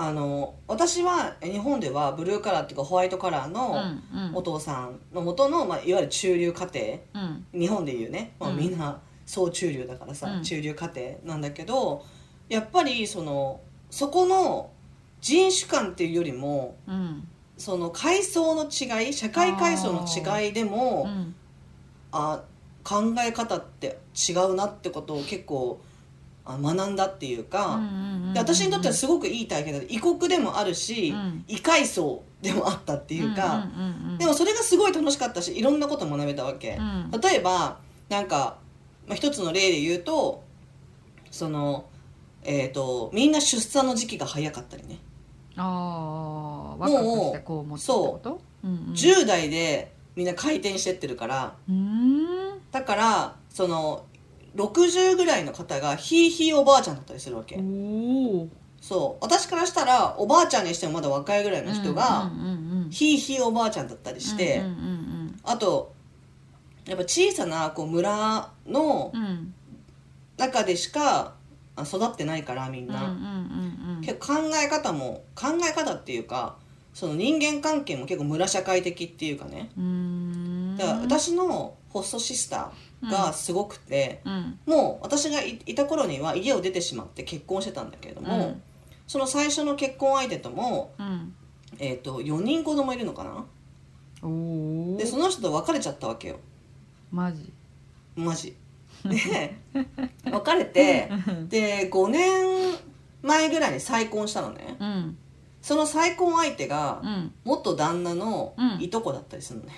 [SPEAKER 1] あの私は日本ではブルーカラーっていうかホワイトカラー
[SPEAKER 2] う
[SPEAKER 1] のお父さんの元の、まあ、いわゆる中流家庭。
[SPEAKER 2] うん。
[SPEAKER 1] 日本でいうね、まあ、
[SPEAKER 2] うん。
[SPEAKER 1] みんな総中流だからさ、
[SPEAKER 2] うん。
[SPEAKER 1] 中流家庭なんだけどやっぱりそのそこの人種間っていうよりも
[SPEAKER 2] うん。
[SPEAKER 1] その階層の違い社会階層の違いでも
[SPEAKER 2] うん。
[SPEAKER 1] あ考え方って違うなってことを結構あ学んだっていうか、
[SPEAKER 2] うんうんうん
[SPEAKER 1] で私にとってはすごくいい体験だ異国でもあるし、
[SPEAKER 2] うん。
[SPEAKER 1] 異階層でもあったっていうか、
[SPEAKER 2] うんうんうんうん
[SPEAKER 1] でもそれがすごい楽しかったしいろんなこと学べたわけ。
[SPEAKER 2] うん。
[SPEAKER 1] 例えばなんか、まあ、一つの例で言うとその、えー、とみんな出産の時期が早かったりね、
[SPEAKER 2] ああ若くしてこう思ってってこと？うんうん。
[SPEAKER 1] 10代でみんな回転してってるから。だからその60ぐらいの方がひいひいおばあちゃんだったりするわけ、そう。私からしたらおばあちゃんにしてもまだ若いぐらいの人が、ひいひいおばあちゃんだったりして、
[SPEAKER 2] うんうん
[SPEAKER 1] あとやっぱ小さなこう村の中でしかあ育ってないからみんな、
[SPEAKER 2] う
[SPEAKER 1] 結構考え方も考え方っていうかその人間関係も結構村社会的っていうかね。
[SPEAKER 2] う
[SPEAKER 1] だから私のホストシスターがすごくて、
[SPEAKER 2] うん。
[SPEAKER 1] もう私がいいた頃には家を出てしまって結婚してたんだけれども、
[SPEAKER 2] うん。
[SPEAKER 1] その最初の結婚相手とも、
[SPEAKER 2] うん。
[SPEAKER 1] えー、と4人子供いるのかな？でその人と別れちゃったわけよ。
[SPEAKER 2] マジ？
[SPEAKER 1] マジ。*laughs* で別れてで5年前ぐらいに再婚したのね。
[SPEAKER 2] うん。
[SPEAKER 1] その再婚相手が
[SPEAKER 2] うん。
[SPEAKER 1] 元旦那の
[SPEAKER 2] うん。
[SPEAKER 1] いとこだったりするのね、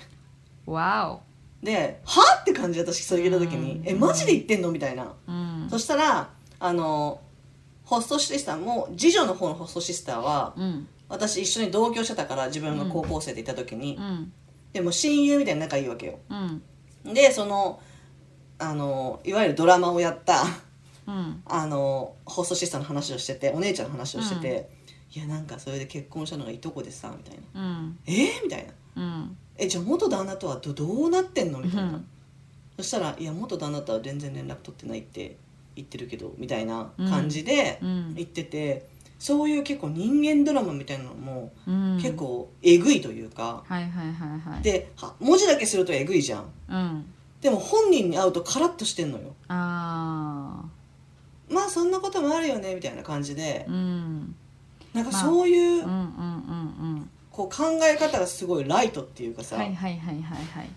[SPEAKER 2] わ
[SPEAKER 1] で「は？って感じで私それ聞いた時に。
[SPEAKER 2] うん「
[SPEAKER 1] えマジで言ってんの?」みたいな。
[SPEAKER 2] おうん。
[SPEAKER 1] そしたらあのホストシスターも次女の方のホストシスターは
[SPEAKER 2] うん。
[SPEAKER 1] 私一緒に同居してたから自分が高校生でいた時に、
[SPEAKER 2] うん。
[SPEAKER 1] でも親友みたいに仲いいわけよ。
[SPEAKER 2] うん。
[SPEAKER 1] でそのあのいわゆるドラマをやった
[SPEAKER 2] うん。
[SPEAKER 1] あのホストシスターの話をしててお姉ちゃんの話をしてて、いやなんかそれで結婚したのがいとこでさみたいな。
[SPEAKER 2] うん「
[SPEAKER 1] え？ーみたいな。
[SPEAKER 2] うん「
[SPEAKER 1] えじゃあ元旦那とはどどうなってんの?」みたいな、
[SPEAKER 2] うん。
[SPEAKER 1] そしたら「いや元旦那とは全然連絡取ってないって言ってるけど」みたいな感じで
[SPEAKER 2] うん。
[SPEAKER 1] 言ってて、そういう結構人間ドラマみたいなのも
[SPEAKER 2] うん。
[SPEAKER 1] 結構えぐいというか、では文字だけするとえぐいじゃん。
[SPEAKER 2] うん。
[SPEAKER 1] でも本人に会うとカラッとしてんのよ。
[SPEAKER 2] あ
[SPEAKER 1] まあそんなこともあるよねみたいな感じで。
[SPEAKER 2] ーうん。
[SPEAKER 1] なんかそういう、
[SPEAKER 2] うんうんうんうん
[SPEAKER 1] こう考え方がすごいライトっていうかさ、
[SPEAKER 2] はいはいはいはいはい。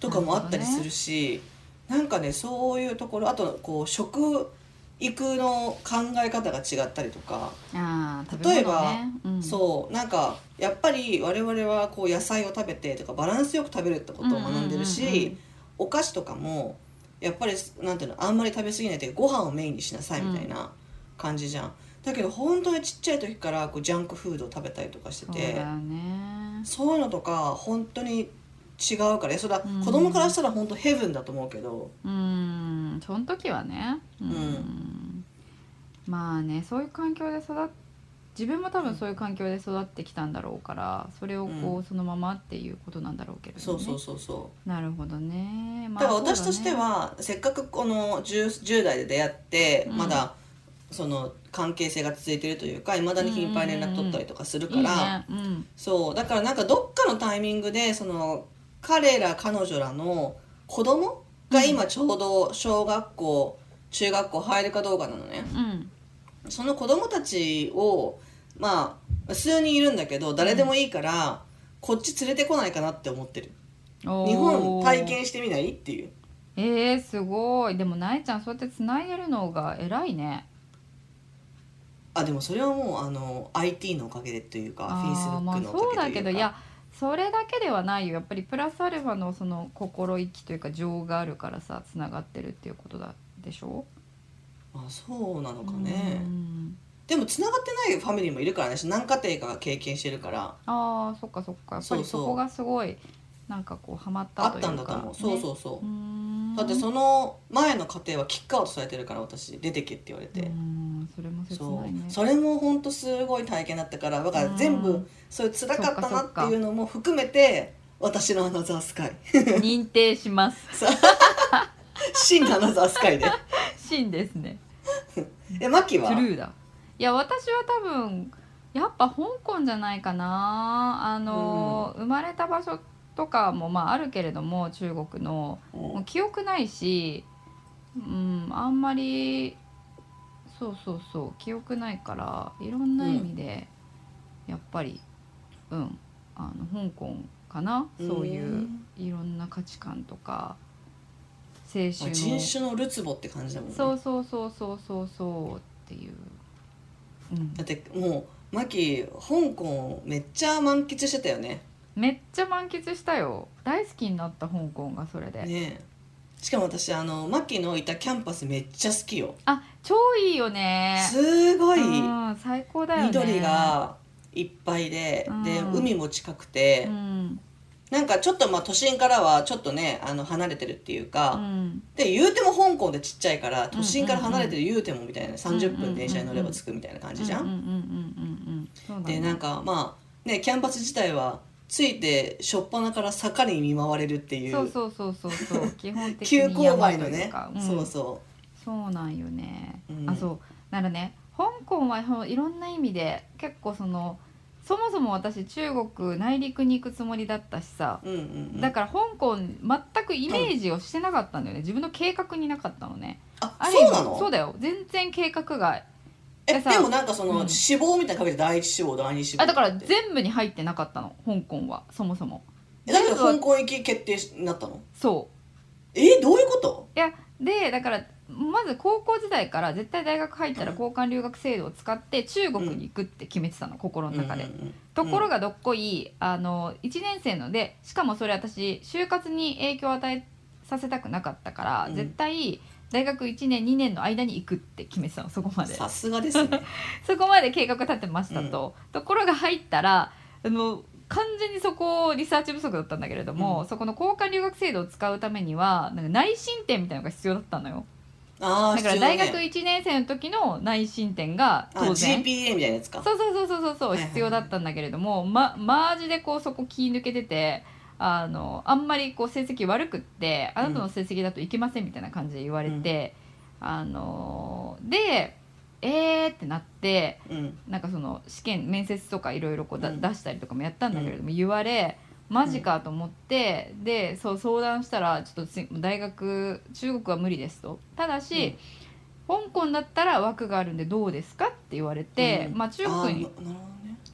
[SPEAKER 1] とかもあったりするしなんかねそういうところあとこう食育の考え方が違ったりとか、
[SPEAKER 2] あー
[SPEAKER 1] 例えばそうなんかやっぱり我々はこう野菜を食べてとかバランスよく食べるってことを学んでるし、
[SPEAKER 2] うんうんうんうん。
[SPEAKER 1] お菓子とかもやっぱりなんていうのあんまり食べ過ぎないというかご飯をメインにしなさいみたいな感じじゃん、だけど本当にちっちゃい時からこうジャンクフードを食べたりとかしてて
[SPEAKER 2] そうね。
[SPEAKER 1] そういうのとか本当に違うからそれは
[SPEAKER 2] うん。
[SPEAKER 1] 子供からしたら本当ヘブンだと思うけど、
[SPEAKER 2] うん。その時はね。うん、
[SPEAKER 1] ん。
[SPEAKER 2] まあねそういう環境で育っ自分も多分そういう環境で育ってきたんだろうからそれをこう、
[SPEAKER 1] うん。
[SPEAKER 2] そのままっていうことなんだろうけどね。
[SPEAKER 1] そうそうそうそう。
[SPEAKER 2] なるほどね、ま
[SPEAKER 1] だ
[SPEAKER 2] あ
[SPEAKER 1] から私として、は、せっかくこの 10, 10代で出会って、
[SPEAKER 2] うん。
[SPEAKER 1] まだその関係性が続いてるというかいまだに頻繁に連絡取ったりとかするから、
[SPEAKER 2] そうだねいいねうん。
[SPEAKER 1] そうだからなんかどっかのタイミングでその彼ら彼女らの子供が今ちょうど小学校中学校入るかどうかなのね。
[SPEAKER 2] うん。
[SPEAKER 1] その子供たちをまあ数人いるんだけど誰でもいいから、こっち連れてこないかなって思ってる。日本体験してみないっていう。
[SPEAKER 2] えー、すごい。でもなえちゃんそうやってつないでるのが偉いね
[SPEAKER 1] あでもそれはもうあの IT のおかげでというかフェイスブックのおかげ
[SPEAKER 2] そうだ
[SPEAKER 1] というか
[SPEAKER 2] けどいやそれだけではないよ。やっぱりプラスアルファのその心意気というか情があるからさつながってるっていうことだでしょ？
[SPEAKER 1] あそうなのかね。
[SPEAKER 2] うん。
[SPEAKER 1] でもつながってないファミリーもいるからね。何家庭かが経験してるから。
[SPEAKER 2] あーそっかそっか。やっぱり
[SPEAKER 1] そうそう
[SPEAKER 2] そこがすごいなんかこうハマった
[SPEAKER 1] あ
[SPEAKER 2] というか。
[SPEAKER 1] ったんだと思う、そうそうそう。
[SPEAKER 2] う
[SPEAKER 1] だってその前の家庭はキックアウトされてるから私出てけって言われて、
[SPEAKER 2] うんそれも切
[SPEAKER 1] そ
[SPEAKER 2] ないね。
[SPEAKER 1] う。それも本当すごい体験だったからだから全部
[SPEAKER 2] うん
[SPEAKER 1] そういう辛かったな
[SPEAKER 2] そっ
[SPEAKER 1] ていうのも含めて私のアナザースカイ。
[SPEAKER 2] 認定します。
[SPEAKER 1] 真のアナザースカイで。
[SPEAKER 2] 真ですね。
[SPEAKER 1] えマキは？
[SPEAKER 2] トゥルーだ。いや私は多分やっぱ香港じゃないかな。あの、生まれた場所とかもまああるけれども中国の。もう記憶ないしうんあんまりそうそうそう記憶ないからいろんな意味で、やっぱりうんあの香港かな？そういううんいろんな価値観とか青春
[SPEAKER 1] 人種のるつぼって感じだもんね。
[SPEAKER 2] そうそうそうそうそうそうっていう、うん。
[SPEAKER 1] だ、ってもうマキ香港めっちゃ満喫してたよね
[SPEAKER 2] めっちゃ満喫したよ。大好きになった香港がそれで、
[SPEAKER 1] ねえ。しかも私あのマキのいたキャンパスめっちゃ好きよ。
[SPEAKER 2] あ超いいよね。
[SPEAKER 1] すごい。
[SPEAKER 2] うん、最高だよね。
[SPEAKER 1] 緑がいっぱいで、で
[SPEAKER 2] うん。
[SPEAKER 1] 海も近くて、
[SPEAKER 2] うん。
[SPEAKER 1] なんかちょっとまあ都心からはちょっとねあの離れてるっていう
[SPEAKER 2] う
[SPEAKER 1] か、
[SPEAKER 2] ん。
[SPEAKER 1] で言うても香港でちっちゃいから都心から離れてる言うてもみたいな30分電車に乗れば着くみたいな感じじゃん。でなんかまあねキャンパス自体はついて初っ端から坂に見舞われるっていう
[SPEAKER 2] そうそうそうそうそう。*laughs* 基本的に
[SPEAKER 1] 急勾配のね。
[SPEAKER 2] うん。
[SPEAKER 1] そうそ
[SPEAKER 2] そうなんよね、
[SPEAKER 1] うん。
[SPEAKER 2] あそう。ならね香港はいろんな意味で結構そのそもそも私中国内陸に行くつもりだったしさ。
[SPEAKER 1] うんうんうん。
[SPEAKER 2] だから香港全くイメージをしてなかったんだよね、自分の計画になかったのね。
[SPEAKER 1] あそうなの？
[SPEAKER 2] そうだよ。全然計画外でさ
[SPEAKER 1] えでもなんかその、
[SPEAKER 2] うん。
[SPEAKER 1] 死亡みたいなのかけて第一死亡第二死亡
[SPEAKER 2] あだから
[SPEAKER 1] って
[SPEAKER 2] 全部に入ってなかったの。香港は。そもそも。
[SPEAKER 1] えだけど香港行き決定になったの？
[SPEAKER 2] そう。
[SPEAKER 1] えどういうこと？
[SPEAKER 2] いやでだからまず高校時代から絶対大学入ったら交換留学制度を使って中国に行くって決めてたの、心の中で、
[SPEAKER 1] うんうんうん
[SPEAKER 2] ところがどっこいあの1年生のでしかもそれ私就活に影響を与えさせたくなかったから、
[SPEAKER 1] うん。
[SPEAKER 2] 絶対大学1年2年の間に行くって決めてたのそこまで。
[SPEAKER 1] さすがですね。*laughs*
[SPEAKER 2] そこまで計画立てましたと、ところが入ったらあの完全にそこリサーチ不足だったんだけれども、
[SPEAKER 1] うん。
[SPEAKER 2] そこの交換留学制度を使うためにはなんか内申点みたいなのが必要だったのよ。
[SPEAKER 1] ああ
[SPEAKER 2] だから大学1年生の時の内申点が当然。
[SPEAKER 1] GPA みたいなやつか。
[SPEAKER 2] そうそうそうそうそう必要だったんだけれども、ま、マジでこうそこ気抜けててあのあんまりこう成績悪くってあなたの成績だといけませんみたいな感じで言われて、あのでえーってなって
[SPEAKER 1] うん。
[SPEAKER 2] なんかその試験面接とかいろいろこうだ、
[SPEAKER 1] うん。
[SPEAKER 2] 出したりとかもやったんだけれども、言われマジかと思って、でそう相談したらちょっと大学中国は無理ですと。ただし、香港だったら枠があるんでどうですかって言われて、
[SPEAKER 1] うん。
[SPEAKER 2] まあ中国に
[SPEAKER 1] ね。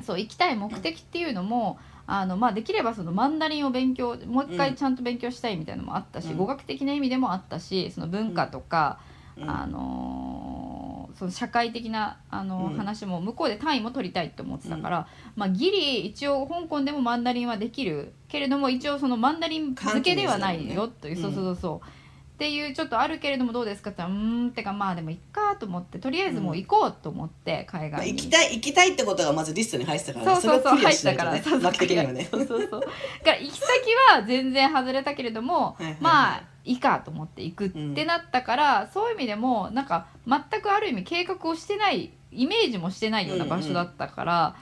[SPEAKER 2] そう行きたい目的っていうのもあの、まあ、できればそのマンダリンを勉強もう一回ちゃんと勉強したいみたいなのもあったし、
[SPEAKER 1] うん。
[SPEAKER 2] 語学的な意味でもあったしその文化とか、
[SPEAKER 1] うん。
[SPEAKER 2] あのーその社会的なあの、
[SPEAKER 1] うん。
[SPEAKER 2] 話も向こうで単位も取りたいって思ってたから、まあ、ギリ一応香港でもマンダリンはできるけれども一応そのマンダリン付けではないよという、
[SPEAKER 1] ね。
[SPEAKER 2] そうそうそうそう。っていうちょっとあるけれどもどうですかって言ったらうーんってかまあでもいっかと思ってとりあえずもう行こうと思って海
[SPEAKER 1] まあ
[SPEAKER 2] 外に、
[SPEAKER 1] 行きたい行きたいってことがまずリストに入ってたから
[SPEAKER 2] そうそうそう。
[SPEAKER 1] れをクリア
[SPEAKER 2] 入ったから
[SPEAKER 1] ね。
[SPEAKER 2] そうそうそう。そうそうだから行き先は全然外れたけれどもまあいいかと思って行くってなったから、そういう意味でもなんか全くある意味計画をしてないイメージもしてないような場所だったから、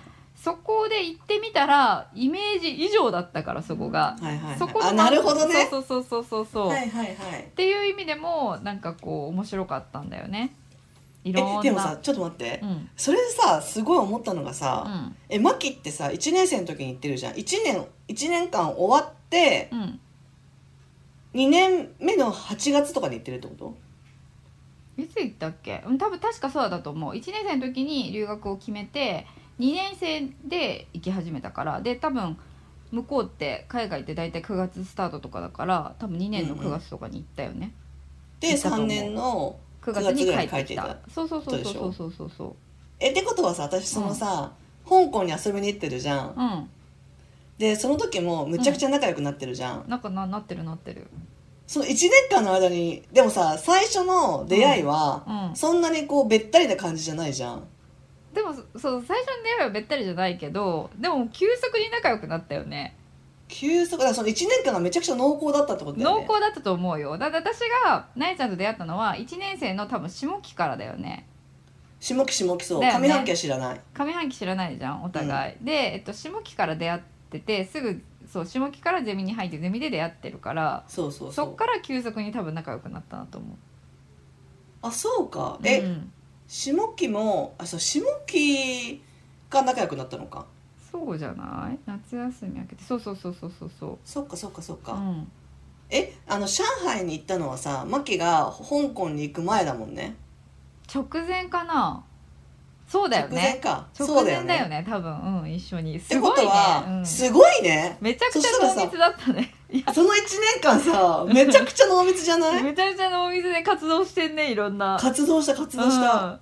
[SPEAKER 2] そこで行ってみたらイメージ以上だったからそこが、
[SPEAKER 1] はいはいはい。
[SPEAKER 2] そこの
[SPEAKER 1] あなるほどね。
[SPEAKER 2] そうそうそうそうそう、
[SPEAKER 1] はいはいはい。
[SPEAKER 2] っていう意味でもなんかこう面白かったんだよね。いろん
[SPEAKER 1] でもさちょっと待って、
[SPEAKER 2] うん。
[SPEAKER 1] それでさすごい思ったのが
[SPEAKER 2] う
[SPEAKER 1] さ、
[SPEAKER 2] ん。
[SPEAKER 1] えマキってさ1年生の時に行ってるじゃん。1年一年間終わって
[SPEAKER 2] うん。
[SPEAKER 1] 2年目の8月とかに行ってるってこと？
[SPEAKER 2] いつ行ったっけ？うん多分確かそうだと思う。1年生の時に留学を決めて2年生で行き始めたからで多分向こうって海外って大体9月スタートとかだから多分2年の9月とかに行ったよね、
[SPEAKER 1] で
[SPEAKER 2] 行ったと思う。
[SPEAKER 1] 3年の
[SPEAKER 2] 9月に帰
[SPEAKER 1] 9月ぐらい
[SPEAKER 2] ってき
[SPEAKER 1] に帰って
[SPEAKER 2] た。そうそうそうそうそうそうそ
[SPEAKER 1] えってことはさ私そのさ、香港に遊びに行ってるじゃん。
[SPEAKER 2] ううん。
[SPEAKER 1] でその時もむちゃくちゃ仲良くなってるじゃん、
[SPEAKER 2] なん。かななってるなってる。
[SPEAKER 1] その1年間の間にでもさ最初の出会いは、
[SPEAKER 2] うん。
[SPEAKER 1] そんなにこうべったりな感じじゃないじゃん
[SPEAKER 2] でもそそう最初の出会いはべったりじゃないけどでも急速に仲良くなったよね。
[SPEAKER 1] 急速だからその1年間がめちゃくちゃ濃厚だったってことだよね。
[SPEAKER 2] 濃厚だったと思うよ。だって私がなえちゃんと出会ったのは1年生の多分下期からだよね。
[SPEAKER 1] 下期下期そう、
[SPEAKER 2] だよね。
[SPEAKER 1] 上半期は知らない。
[SPEAKER 2] 上半期知らないじゃんお互い、で、えっと、下期から出会っててすぐそう下期からゼミに入ってゼミで出会ってるから
[SPEAKER 1] そうそうそ
[SPEAKER 2] そうっから急速に多分仲良くなったなと思う。
[SPEAKER 1] あそうか。え、
[SPEAKER 2] うん
[SPEAKER 1] 下期もあそう下期が仲良くなったのか。
[SPEAKER 2] そうじゃない？夏休み明けて。そうそうそうそうそうそ
[SPEAKER 1] そっかそっかそっか、
[SPEAKER 2] ううん。
[SPEAKER 1] えあの上海に行ったのはさマキが香港に行く前だもんね。
[SPEAKER 2] 直前かな？そうだよ
[SPEAKER 1] 直前
[SPEAKER 2] ね
[SPEAKER 1] か。
[SPEAKER 2] 直前だよね多分。うん一緒に。
[SPEAKER 1] ってこと
[SPEAKER 2] すごいね、
[SPEAKER 1] は、
[SPEAKER 2] うん、
[SPEAKER 1] すごいね。
[SPEAKER 2] めちゃくちゃ濃密だったね
[SPEAKER 1] その1年間さめちゃくちゃ濃密じゃない？
[SPEAKER 2] めちゃくちゃ濃密で活動してんねいろんな。
[SPEAKER 1] 活動した活動した、
[SPEAKER 2] うん。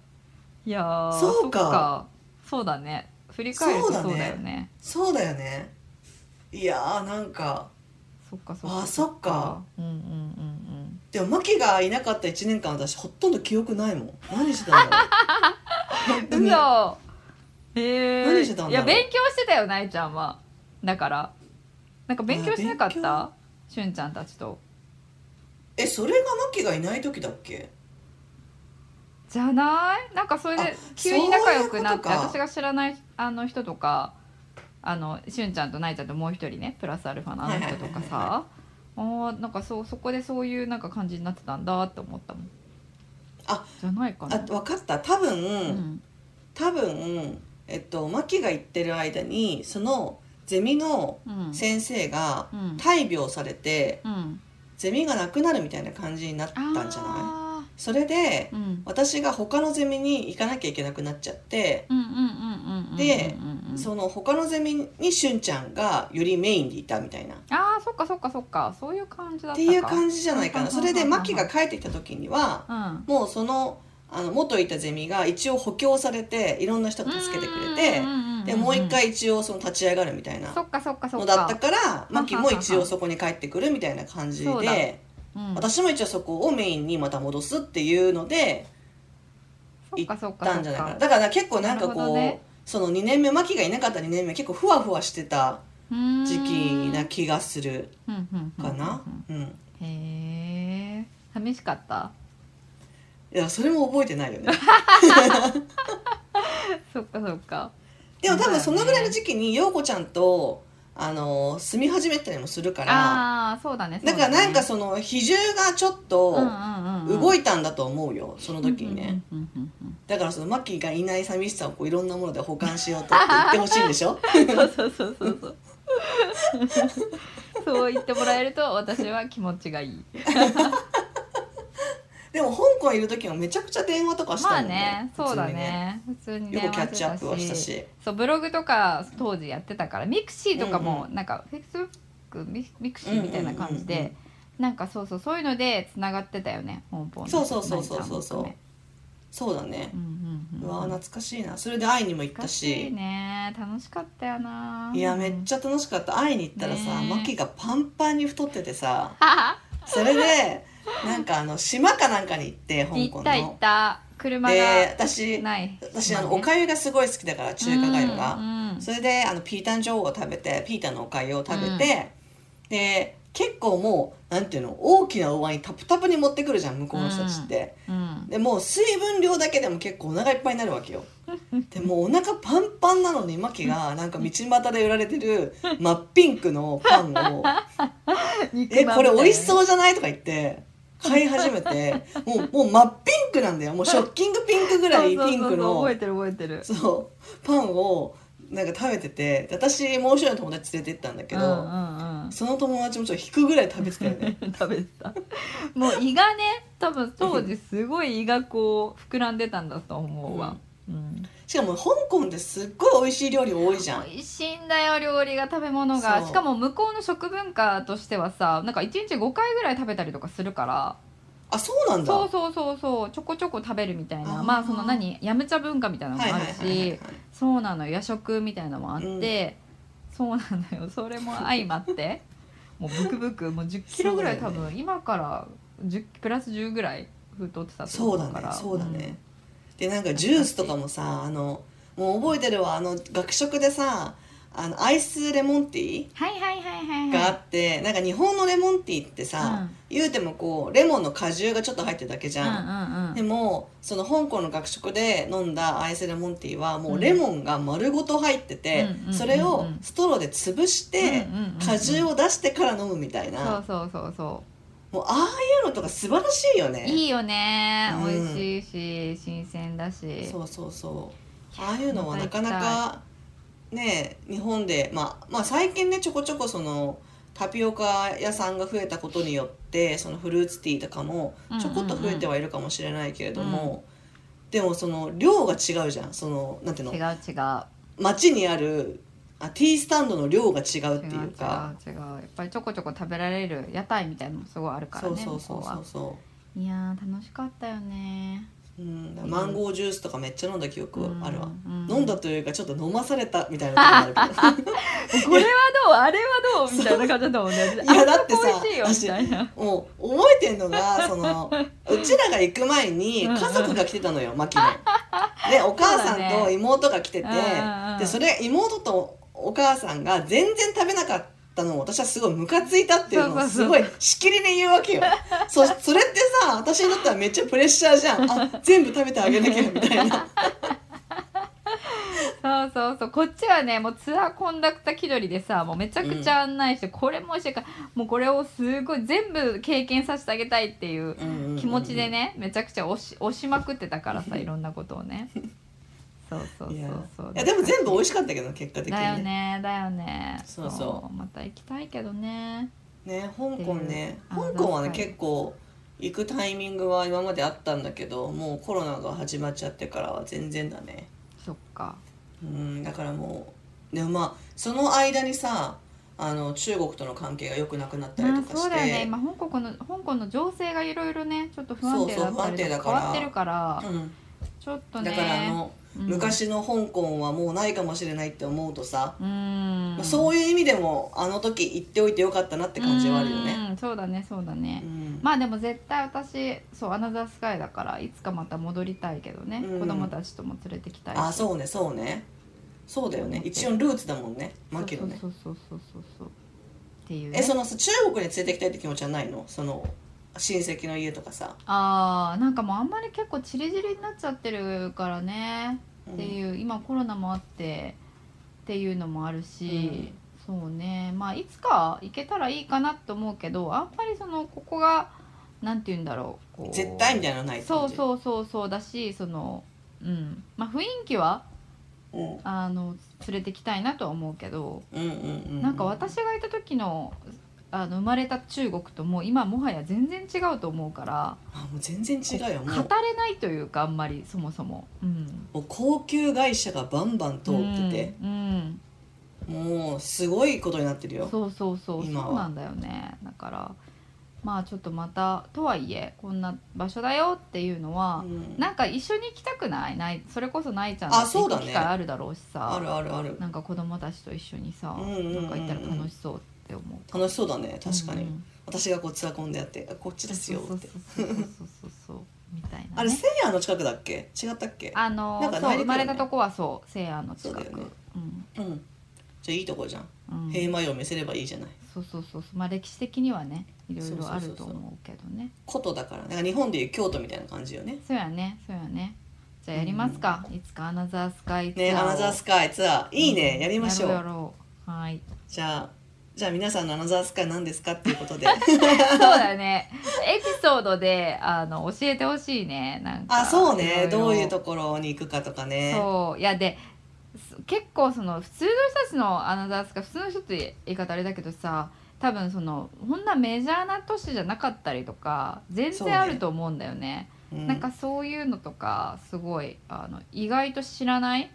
[SPEAKER 2] いやー
[SPEAKER 1] そうか。
[SPEAKER 2] そうだね。振り返ると
[SPEAKER 1] そうだね。
[SPEAKER 2] そうだよね。
[SPEAKER 1] そうだよね。いやーなんか。
[SPEAKER 2] そっかそっか
[SPEAKER 1] あそっか。
[SPEAKER 2] うんうんうん
[SPEAKER 1] でもマキがいなかった1年間私ほとんど記憶ないもん。何してたんだろう。*laughs*
[SPEAKER 2] え
[SPEAKER 1] 何してたんだろう。
[SPEAKER 2] いや勉強してたよなえちゃんは。だからなんか勉強しなかった？しゅんちゃんたちと。
[SPEAKER 1] えそれがマキがいない時だっけ？
[SPEAKER 2] じゃない？なんかそれ
[SPEAKER 1] あ
[SPEAKER 2] で急に仲良くなって私が知らないあの人とかあのしゅんちゃんとないちゃんともう一人ねプラスアルファのあの人とかさあーなんかそうそこでそういうなんか感じになってたんだって思ったもん。
[SPEAKER 1] あ
[SPEAKER 2] じゃないかな。
[SPEAKER 1] あ分かった。多分、
[SPEAKER 2] うん。
[SPEAKER 1] 多分えっとマキが行ってる間にそのゼミの
[SPEAKER 2] うん。
[SPEAKER 1] 先生が
[SPEAKER 2] うん。
[SPEAKER 1] 大病されて
[SPEAKER 2] うん。
[SPEAKER 1] ゼミがなくなるみたいな感じになったんじゃない？
[SPEAKER 2] あ
[SPEAKER 1] それで
[SPEAKER 2] ーうん。
[SPEAKER 1] 私が他のゼミに行かなきゃいけなくなっちゃってでその他のゼミにしゅんちゃんがよりメインでいたみたいな。っ
[SPEAKER 2] あーそっかそっかそっか。そういう感じだったか。
[SPEAKER 1] ていう感じじゃないかな。それでマキが
[SPEAKER 2] うん
[SPEAKER 1] 帰ってきた時には
[SPEAKER 2] うん。
[SPEAKER 1] もうそのあの元いたゼミが一応補強されていろんな人が助けてくれて
[SPEAKER 2] うんうんうんうん
[SPEAKER 1] でもう一回一応その立ち上がるみたいな。
[SPEAKER 2] そっかそっかそ
[SPEAKER 1] の
[SPEAKER 2] っか。
[SPEAKER 1] だったからマキも一応そこに帰ってくるみたいな感じ
[SPEAKER 2] そうだ。
[SPEAKER 1] で
[SPEAKER 2] うん。
[SPEAKER 1] 私も一応そこをメインにまた戻すっていうので行
[SPEAKER 2] そっかそっ
[SPEAKER 1] ったんじゃないかな。だから結構なんか
[SPEAKER 2] なるほ
[SPEAKER 1] こう、
[SPEAKER 2] どね。
[SPEAKER 1] その2年目マキがいなかった2年目結構ふわふわしてた時期な気がするかな。うん。
[SPEAKER 2] へえ。寂しかった？
[SPEAKER 1] いやそれも覚えてないよね。*laughs*
[SPEAKER 2] そっかそっか
[SPEAKER 1] でも多分そのぐらいの時期に陽子ちゃんとあの住み始めたりもするから
[SPEAKER 2] ああそうだね
[SPEAKER 1] だからなんか
[SPEAKER 2] そ
[SPEAKER 1] その比重がちょっと動
[SPEAKER 2] い
[SPEAKER 1] いたんだと思うよその時にね、
[SPEAKER 2] うんうんうんうん
[SPEAKER 1] だからそのマッキーがいない寂しさをこういろんなもので保管しようとって言ってほしいんでしょ？
[SPEAKER 2] う *laughs* んそうそうそうそうそう。そう言ってもらえると私は気持ちがいい
[SPEAKER 1] でも香港いる時もめちゃくちゃ電話とかした
[SPEAKER 2] まあ
[SPEAKER 1] もんね
[SPEAKER 2] ねそうだね。普通に電
[SPEAKER 1] よくキャッ
[SPEAKER 2] 話
[SPEAKER 1] チアップはし
[SPEAKER 2] したたし
[SPEAKER 1] し。
[SPEAKER 2] そうブログとか当時やってたからミクシーとかも
[SPEAKER 1] うん
[SPEAKER 2] なんかフェイスブックミミクシーみたいな感じでなんかそうそうそういうのでつながってたよね香港の
[SPEAKER 1] そうそうそうそうそうそう。そうだね。
[SPEAKER 2] う、んうんうん。
[SPEAKER 1] うわ懐かしいな。それで会いにも行った
[SPEAKER 2] 懐かしね。楽しかったよな。い
[SPEAKER 1] やめっちゃ楽しかった。会いに行ったらさ、
[SPEAKER 2] ね
[SPEAKER 1] マキがパンパンに太っててさ。
[SPEAKER 2] ゃ
[SPEAKER 1] それで *laughs* なんかあの島かなんかに行って香
[SPEAKER 2] 行
[SPEAKER 1] 港
[SPEAKER 2] った行っ
[SPEAKER 1] の
[SPEAKER 2] た。車
[SPEAKER 1] で
[SPEAKER 2] が
[SPEAKER 1] 私
[SPEAKER 2] ない。
[SPEAKER 1] 私あのおかゆがすごい好きだから中華粥が、
[SPEAKER 2] うんうん。
[SPEAKER 1] それであのピータン女王を食べてピータンのおかゆを食べて、で結構もうなんていうの大きなお椀にタプタプに持ってくるじゃん向こうの人たちって、
[SPEAKER 2] うん
[SPEAKER 1] でもう水分量だけでも結構お腹いっぱいになるわけよ。*laughs* でもうお腹パンパンなのにマキがなんか道端で売られてる真っピンクのパンを「*laughs* えこれ美味し
[SPEAKER 2] う
[SPEAKER 1] そうじゃない?」とか言って買い始めてもうもう真っピンクなんだよ。もうショッキングピンクぐらいピンクの
[SPEAKER 2] 覚えてる覚えてる。
[SPEAKER 1] そうパンをなんか食べててで私もう一人の友達連れて行ったんだけど、
[SPEAKER 2] うんうんうん。
[SPEAKER 1] その友達もちょっと引くぐらい食べてたよね。*laughs*
[SPEAKER 2] 食べてた。もう胃がね多分当時すごい胃がこう膨らんでたんだと思うわ、うん
[SPEAKER 1] しかも香港ってすっごい美味しい料理多いじゃん。
[SPEAKER 2] 美味しいんだよ料理が食べ物が。
[SPEAKER 1] そう。
[SPEAKER 2] しかも向こうの食文化としてはさなんか1日5回ぐらい食べたりとかするから。
[SPEAKER 1] あそうなんだ。
[SPEAKER 2] そうそうそうそう。ちょこちょこ食べるみたい
[SPEAKER 1] あー。
[SPEAKER 2] なまあその何ヤムチャ文化みたいなのもある
[SPEAKER 1] はいはいはいはい
[SPEAKER 2] しそうなの夜食みたいなのもあって、そうなのよ。それも相まって。*laughs* もうブクブク。もう1 0キロぐらい多
[SPEAKER 1] そうだよ
[SPEAKER 2] 分、今から10プラス10ぐらい太ってたと
[SPEAKER 1] そうだね
[SPEAKER 2] 思うから。
[SPEAKER 1] そうだね、でなんかジュースとかもさあのもう覚えてるわ。あの学食でさあのアイスレモンティー
[SPEAKER 2] はいはいはいはい
[SPEAKER 1] があ
[SPEAKER 2] はい
[SPEAKER 1] って、なんか日本のレモンティーってさ、言うてもこうレモンの果汁がちょっと入ってるだけじゃん、
[SPEAKER 2] うんうんうん。
[SPEAKER 1] でもその香港の学食で飲んだアイスレモンティーはもうレモンが丸ごと入ってて、
[SPEAKER 2] うんうん
[SPEAKER 1] それをストローで潰して
[SPEAKER 2] うんうんうんうん
[SPEAKER 1] 果汁を出してから飲むみたいな、
[SPEAKER 2] そうそうそうそ
[SPEAKER 1] もうああいうのとか素晴らしいよ
[SPEAKER 2] う
[SPEAKER 1] ね。
[SPEAKER 2] いいよね、
[SPEAKER 1] うん。
[SPEAKER 2] 美味しいし新鮮だし。
[SPEAKER 1] そうそうそう。ああいうのはなかなかね日本で、まあ、まあ最近ねちょこちょこそのタピオカ屋さんが増えたことによってそのフルーツティーとかもちょこっと増えてはいるかもしれないけれども、でもその量が違うじゃん。そのなんていう
[SPEAKER 2] 違う
[SPEAKER 1] の
[SPEAKER 2] 違う。
[SPEAKER 1] 街にあるあティースタンドの量が違うっていうか。
[SPEAKER 2] 違う違う。やっぱりちょこちょこ食べられる屋台みたいなのもすごいあるから
[SPEAKER 1] そう
[SPEAKER 2] ね
[SPEAKER 1] そうそうそうそ
[SPEAKER 2] う。は。いやー楽しかったよね。
[SPEAKER 1] う、うん、マンゴージュースとかめっちゃ飲んだ記憶あるわ、
[SPEAKER 2] うんうん。
[SPEAKER 1] 飲んだというかちょっと飲まされたみたいなところあるけど。*laughs*
[SPEAKER 2] これはどう？あれはどう？みたいな感じだもんね
[SPEAKER 1] いやだってさもう覚えてんのがその *laughs* うちらが行く前に家族が来てたのよマキの。でお母さんと妹が来てて、
[SPEAKER 2] ねうんうん。
[SPEAKER 1] でそれ妹とお母さんが全然食べなかったのを私はすごいムカついたっていうのをすごいしきりで言うわけよ。*laughs* そそれってさ私にとってはめっちゃプレッシャーじゃん。あ全部食べてあげなきゃみたいな。
[SPEAKER 2] そうそそうそう。こっちはねもうツアーコンダクター気取りでさもうめちゃくちゃ案内して、これも美味しいからもうこれをすごい全部経験させてあげたいっていう気持ちでねめちゃくちゃ押し押しまくってたからさ *laughs* いろんなことをねそうそうそう
[SPEAKER 1] いや。
[SPEAKER 2] そう
[SPEAKER 1] いやでも全部美味しかったけど結果的に
[SPEAKER 2] だよねだよね。
[SPEAKER 1] そうそう。
[SPEAKER 2] また行きたいけどね。
[SPEAKER 1] ね香港ね香港はね結構行くタイミングは今まであったんだけどもうコロナが始まっちゃってからは全然だね。
[SPEAKER 2] そっか。
[SPEAKER 1] うんだからもうでもまあその間にさあの中国との関係が良くなくなったり
[SPEAKER 2] まあ
[SPEAKER 1] とかして、
[SPEAKER 2] そうだよね。今香港の香港の情勢がいろいろねちょっと不安定だったりと
[SPEAKER 1] だか
[SPEAKER 2] 変わってるから。
[SPEAKER 1] うん
[SPEAKER 2] ちょっとね。
[SPEAKER 1] だからあの、
[SPEAKER 2] うん。
[SPEAKER 1] 昔の香港はもうないかもしれないって思うとさ、
[SPEAKER 2] うん。
[SPEAKER 1] まあそういう意味でもあの時行っておいてよかったなって感じはあるよね。
[SPEAKER 2] うんそうだねそうだね、
[SPEAKER 1] うん。
[SPEAKER 2] まあでも絶対私そうアナザースカイだからいつかまた戻りたいけどね、
[SPEAKER 1] うん。
[SPEAKER 2] 子供たちとも連れてきたいし。
[SPEAKER 1] あそうねそうね。そうだよね。一応ルーツだもんね。マキのね。
[SPEAKER 2] そうそうそうそうそうそう。っていう、ね、
[SPEAKER 1] えそのさ中国に連れてきたいって気持ちはないの？その親戚の家とかさ。
[SPEAKER 2] あーなんかもうあんまり結構チリチリになっちゃってるからね、
[SPEAKER 1] うん
[SPEAKER 2] っていう今コロナもあってっていうのもあるし、そうね。まあいつか行けたらいいかなと思うけどあんまりそのここがなんて言うんだろうこう。
[SPEAKER 1] 絶対みたいなのない
[SPEAKER 2] そう
[SPEAKER 1] う
[SPEAKER 2] そうそうそうだしそのうん。まあ雰囲気は
[SPEAKER 1] うん。
[SPEAKER 2] あの連れてきたいなとは思うけど、
[SPEAKER 1] うんうんうん。
[SPEAKER 2] なんか私がいた時のあの生まれた中国ともう今もはや全然違うと思うから
[SPEAKER 1] あもう全然違うよ
[SPEAKER 2] 語
[SPEAKER 1] もう。
[SPEAKER 2] れないというかあんまりそもそも、うん、
[SPEAKER 1] もう高級会社がバンバン通ってて、
[SPEAKER 2] うん
[SPEAKER 1] もうすごいことになってるよ。
[SPEAKER 2] うんそうそうそう。
[SPEAKER 1] 今は。
[SPEAKER 2] そうなんだよね。だからまあちょっとまたとはいえこんな場所だよっていうのは、
[SPEAKER 1] うん。
[SPEAKER 2] なんか一緒に行きたくない？ないそれこそないちゃんだって
[SPEAKER 1] あそうだね。
[SPEAKER 2] 行く機会あるだろうしさ。
[SPEAKER 1] あるあるある。
[SPEAKER 2] なんか子供たちと一緒にさ、
[SPEAKER 1] うんうんうんうん。
[SPEAKER 2] なんか行ったら楽しそうって思う。
[SPEAKER 1] 楽しそうだね確かに、
[SPEAKER 2] うんうん。
[SPEAKER 1] 私がこうツアコンでやってあこっちですよって
[SPEAKER 2] そうそうそうそう。そうそうみたいな、ね、
[SPEAKER 1] あれせいやの近くだっけ？違ったっけ？
[SPEAKER 2] あの
[SPEAKER 1] なんか
[SPEAKER 2] そう生まれたとこはそう西安の近く。
[SPEAKER 1] そうね。
[SPEAKER 2] うん。
[SPEAKER 1] うん。じゃあいいとこじゃん、
[SPEAKER 2] うん。
[SPEAKER 1] 平和を見せればいいじゃない。
[SPEAKER 2] そうそうそうそう。まあ歴史的にはねいろいろある
[SPEAKER 1] そうそうそう。そう
[SPEAKER 2] と思うけどね。
[SPEAKER 1] 古都だから。なんか日本でいう京都みたいな感じよね。
[SPEAKER 2] そうやねそうやね。じゃあやりますか、いつかアナザースカイツアーを。
[SPEAKER 1] ねアナザースカイツアー。いいね、やりましょう。
[SPEAKER 2] はい。
[SPEAKER 1] じゃあじゃあ皆さんのアナザースカイ何ですかっていうことで。*laughs*
[SPEAKER 2] そうだね。エピソードであの教えてほしいね。なんか
[SPEAKER 1] あそうね。どういうところに行くかとかね。
[SPEAKER 2] そう。いやです結構その普通の人たちのアナザースカイ普通の人って言い方あれだけどさ多分そのこんなメジャーな都市じゃなかったりとか全然あると思うんだよね。
[SPEAKER 1] うん。
[SPEAKER 2] なんかそういうのとかすごいあの意外と知らない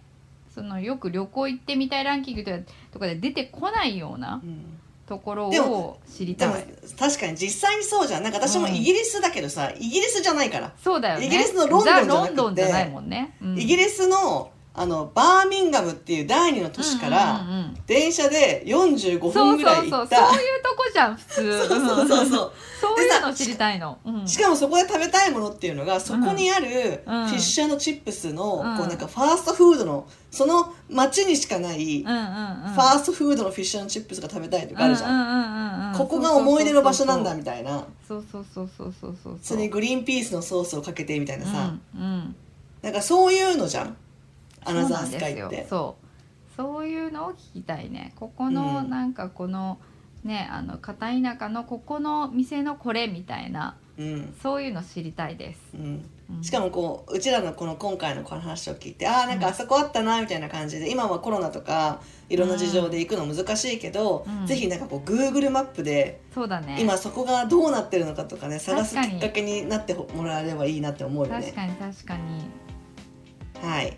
[SPEAKER 2] そのよく旅行行ってみたいランキングとかで出てこないような
[SPEAKER 1] うん。
[SPEAKER 2] ところ
[SPEAKER 1] でも
[SPEAKER 2] を知り
[SPEAKER 1] でも
[SPEAKER 2] たい
[SPEAKER 1] 確かに実際にそうじゃん。なんか私もイギリスだけどさ、イギリスじゃないから、
[SPEAKER 2] そうだよね。
[SPEAKER 1] イギリスのロンドンじゃなくて。
[SPEAKER 2] ザロンドンじゃないもんね、うん。
[SPEAKER 1] イギリスのあのバーミンガムっていう第二の都市から、電車で45
[SPEAKER 2] そう
[SPEAKER 1] 分ぐらい行った。
[SPEAKER 2] そういうとこじゃん普通。
[SPEAKER 1] そうそうそうそう
[SPEAKER 2] そう。*laughs* いうの知りたいの、うん。
[SPEAKER 1] しかもそこで食べたいものっていうのがそこにあるフ
[SPEAKER 2] うん。
[SPEAKER 1] ィッシュチップスの、
[SPEAKER 2] うん。
[SPEAKER 1] こうなんかファーストフードのその町にしかない、ファーストフードのフィッシュチップスが食べたいとかあるじゃんここが思い出の場所なんだみたいな。
[SPEAKER 2] そうそうそうそうそうそう。
[SPEAKER 1] それにグリーンピースのソースをかけてみたいなさ、
[SPEAKER 2] うんうん。
[SPEAKER 1] なんかそういうのじゃんアナザースカイって。
[SPEAKER 2] よそう。そういうのを聞きたいね。ここの
[SPEAKER 1] うん。
[SPEAKER 2] なんかこのねあの片田舎のここの店のこれみたいな
[SPEAKER 1] うん。
[SPEAKER 2] そういうの知りたいです、
[SPEAKER 1] うん。
[SPEAKER 2] うん。
[SPEAKER 1] しかもこううちらのこの今回のこの話を聞いてああなんかあそこあったなみたいな感じで今はコロナとかいろんな事情で行くの難しいけど、
[SPEAKER 2] うん。
[SPEAKER 1] ぜひなんかこう Google マップで
[SPEAKER 2] そうだね。
[SPEAKER 1] 今そこがどうなってるのかとかね探すきっかけになってもらえればいいなって思うよね。
[SPEAKER 2] 確かに確かに。
[SPEAKER 1] はい
[SPEAKER 2] はい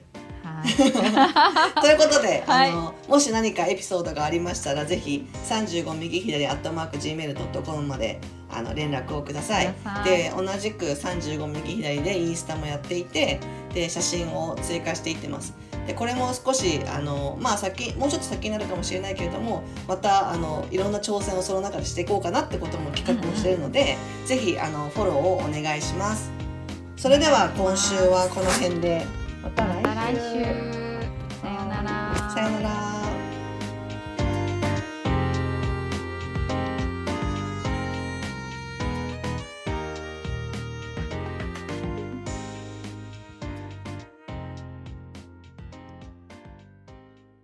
[SPEAKER 1] ということで、
[SPEAKER 2] はい。
[SPEAKER 1] あのもし何かエピソードがありましたらぜひ35右左アットマーク Gmail.com まであの連絡をください。で同じく35右左でインスタもやっていてで写真を追加していってます。でこれも少しあの、まあ、先もうちょっと先になるかもしれないけれどもまたあのいろんな挑戦をその中でしていこうかなってことも企画をしているので、ぜひあのフォローをお願いします。それでは今週はこの辺で。
[SPEAKER 2] また来週
[SPEAKER 1] 来週。
[SPEAKER 2] さようなら。
[SPEAKER 1] さよなら。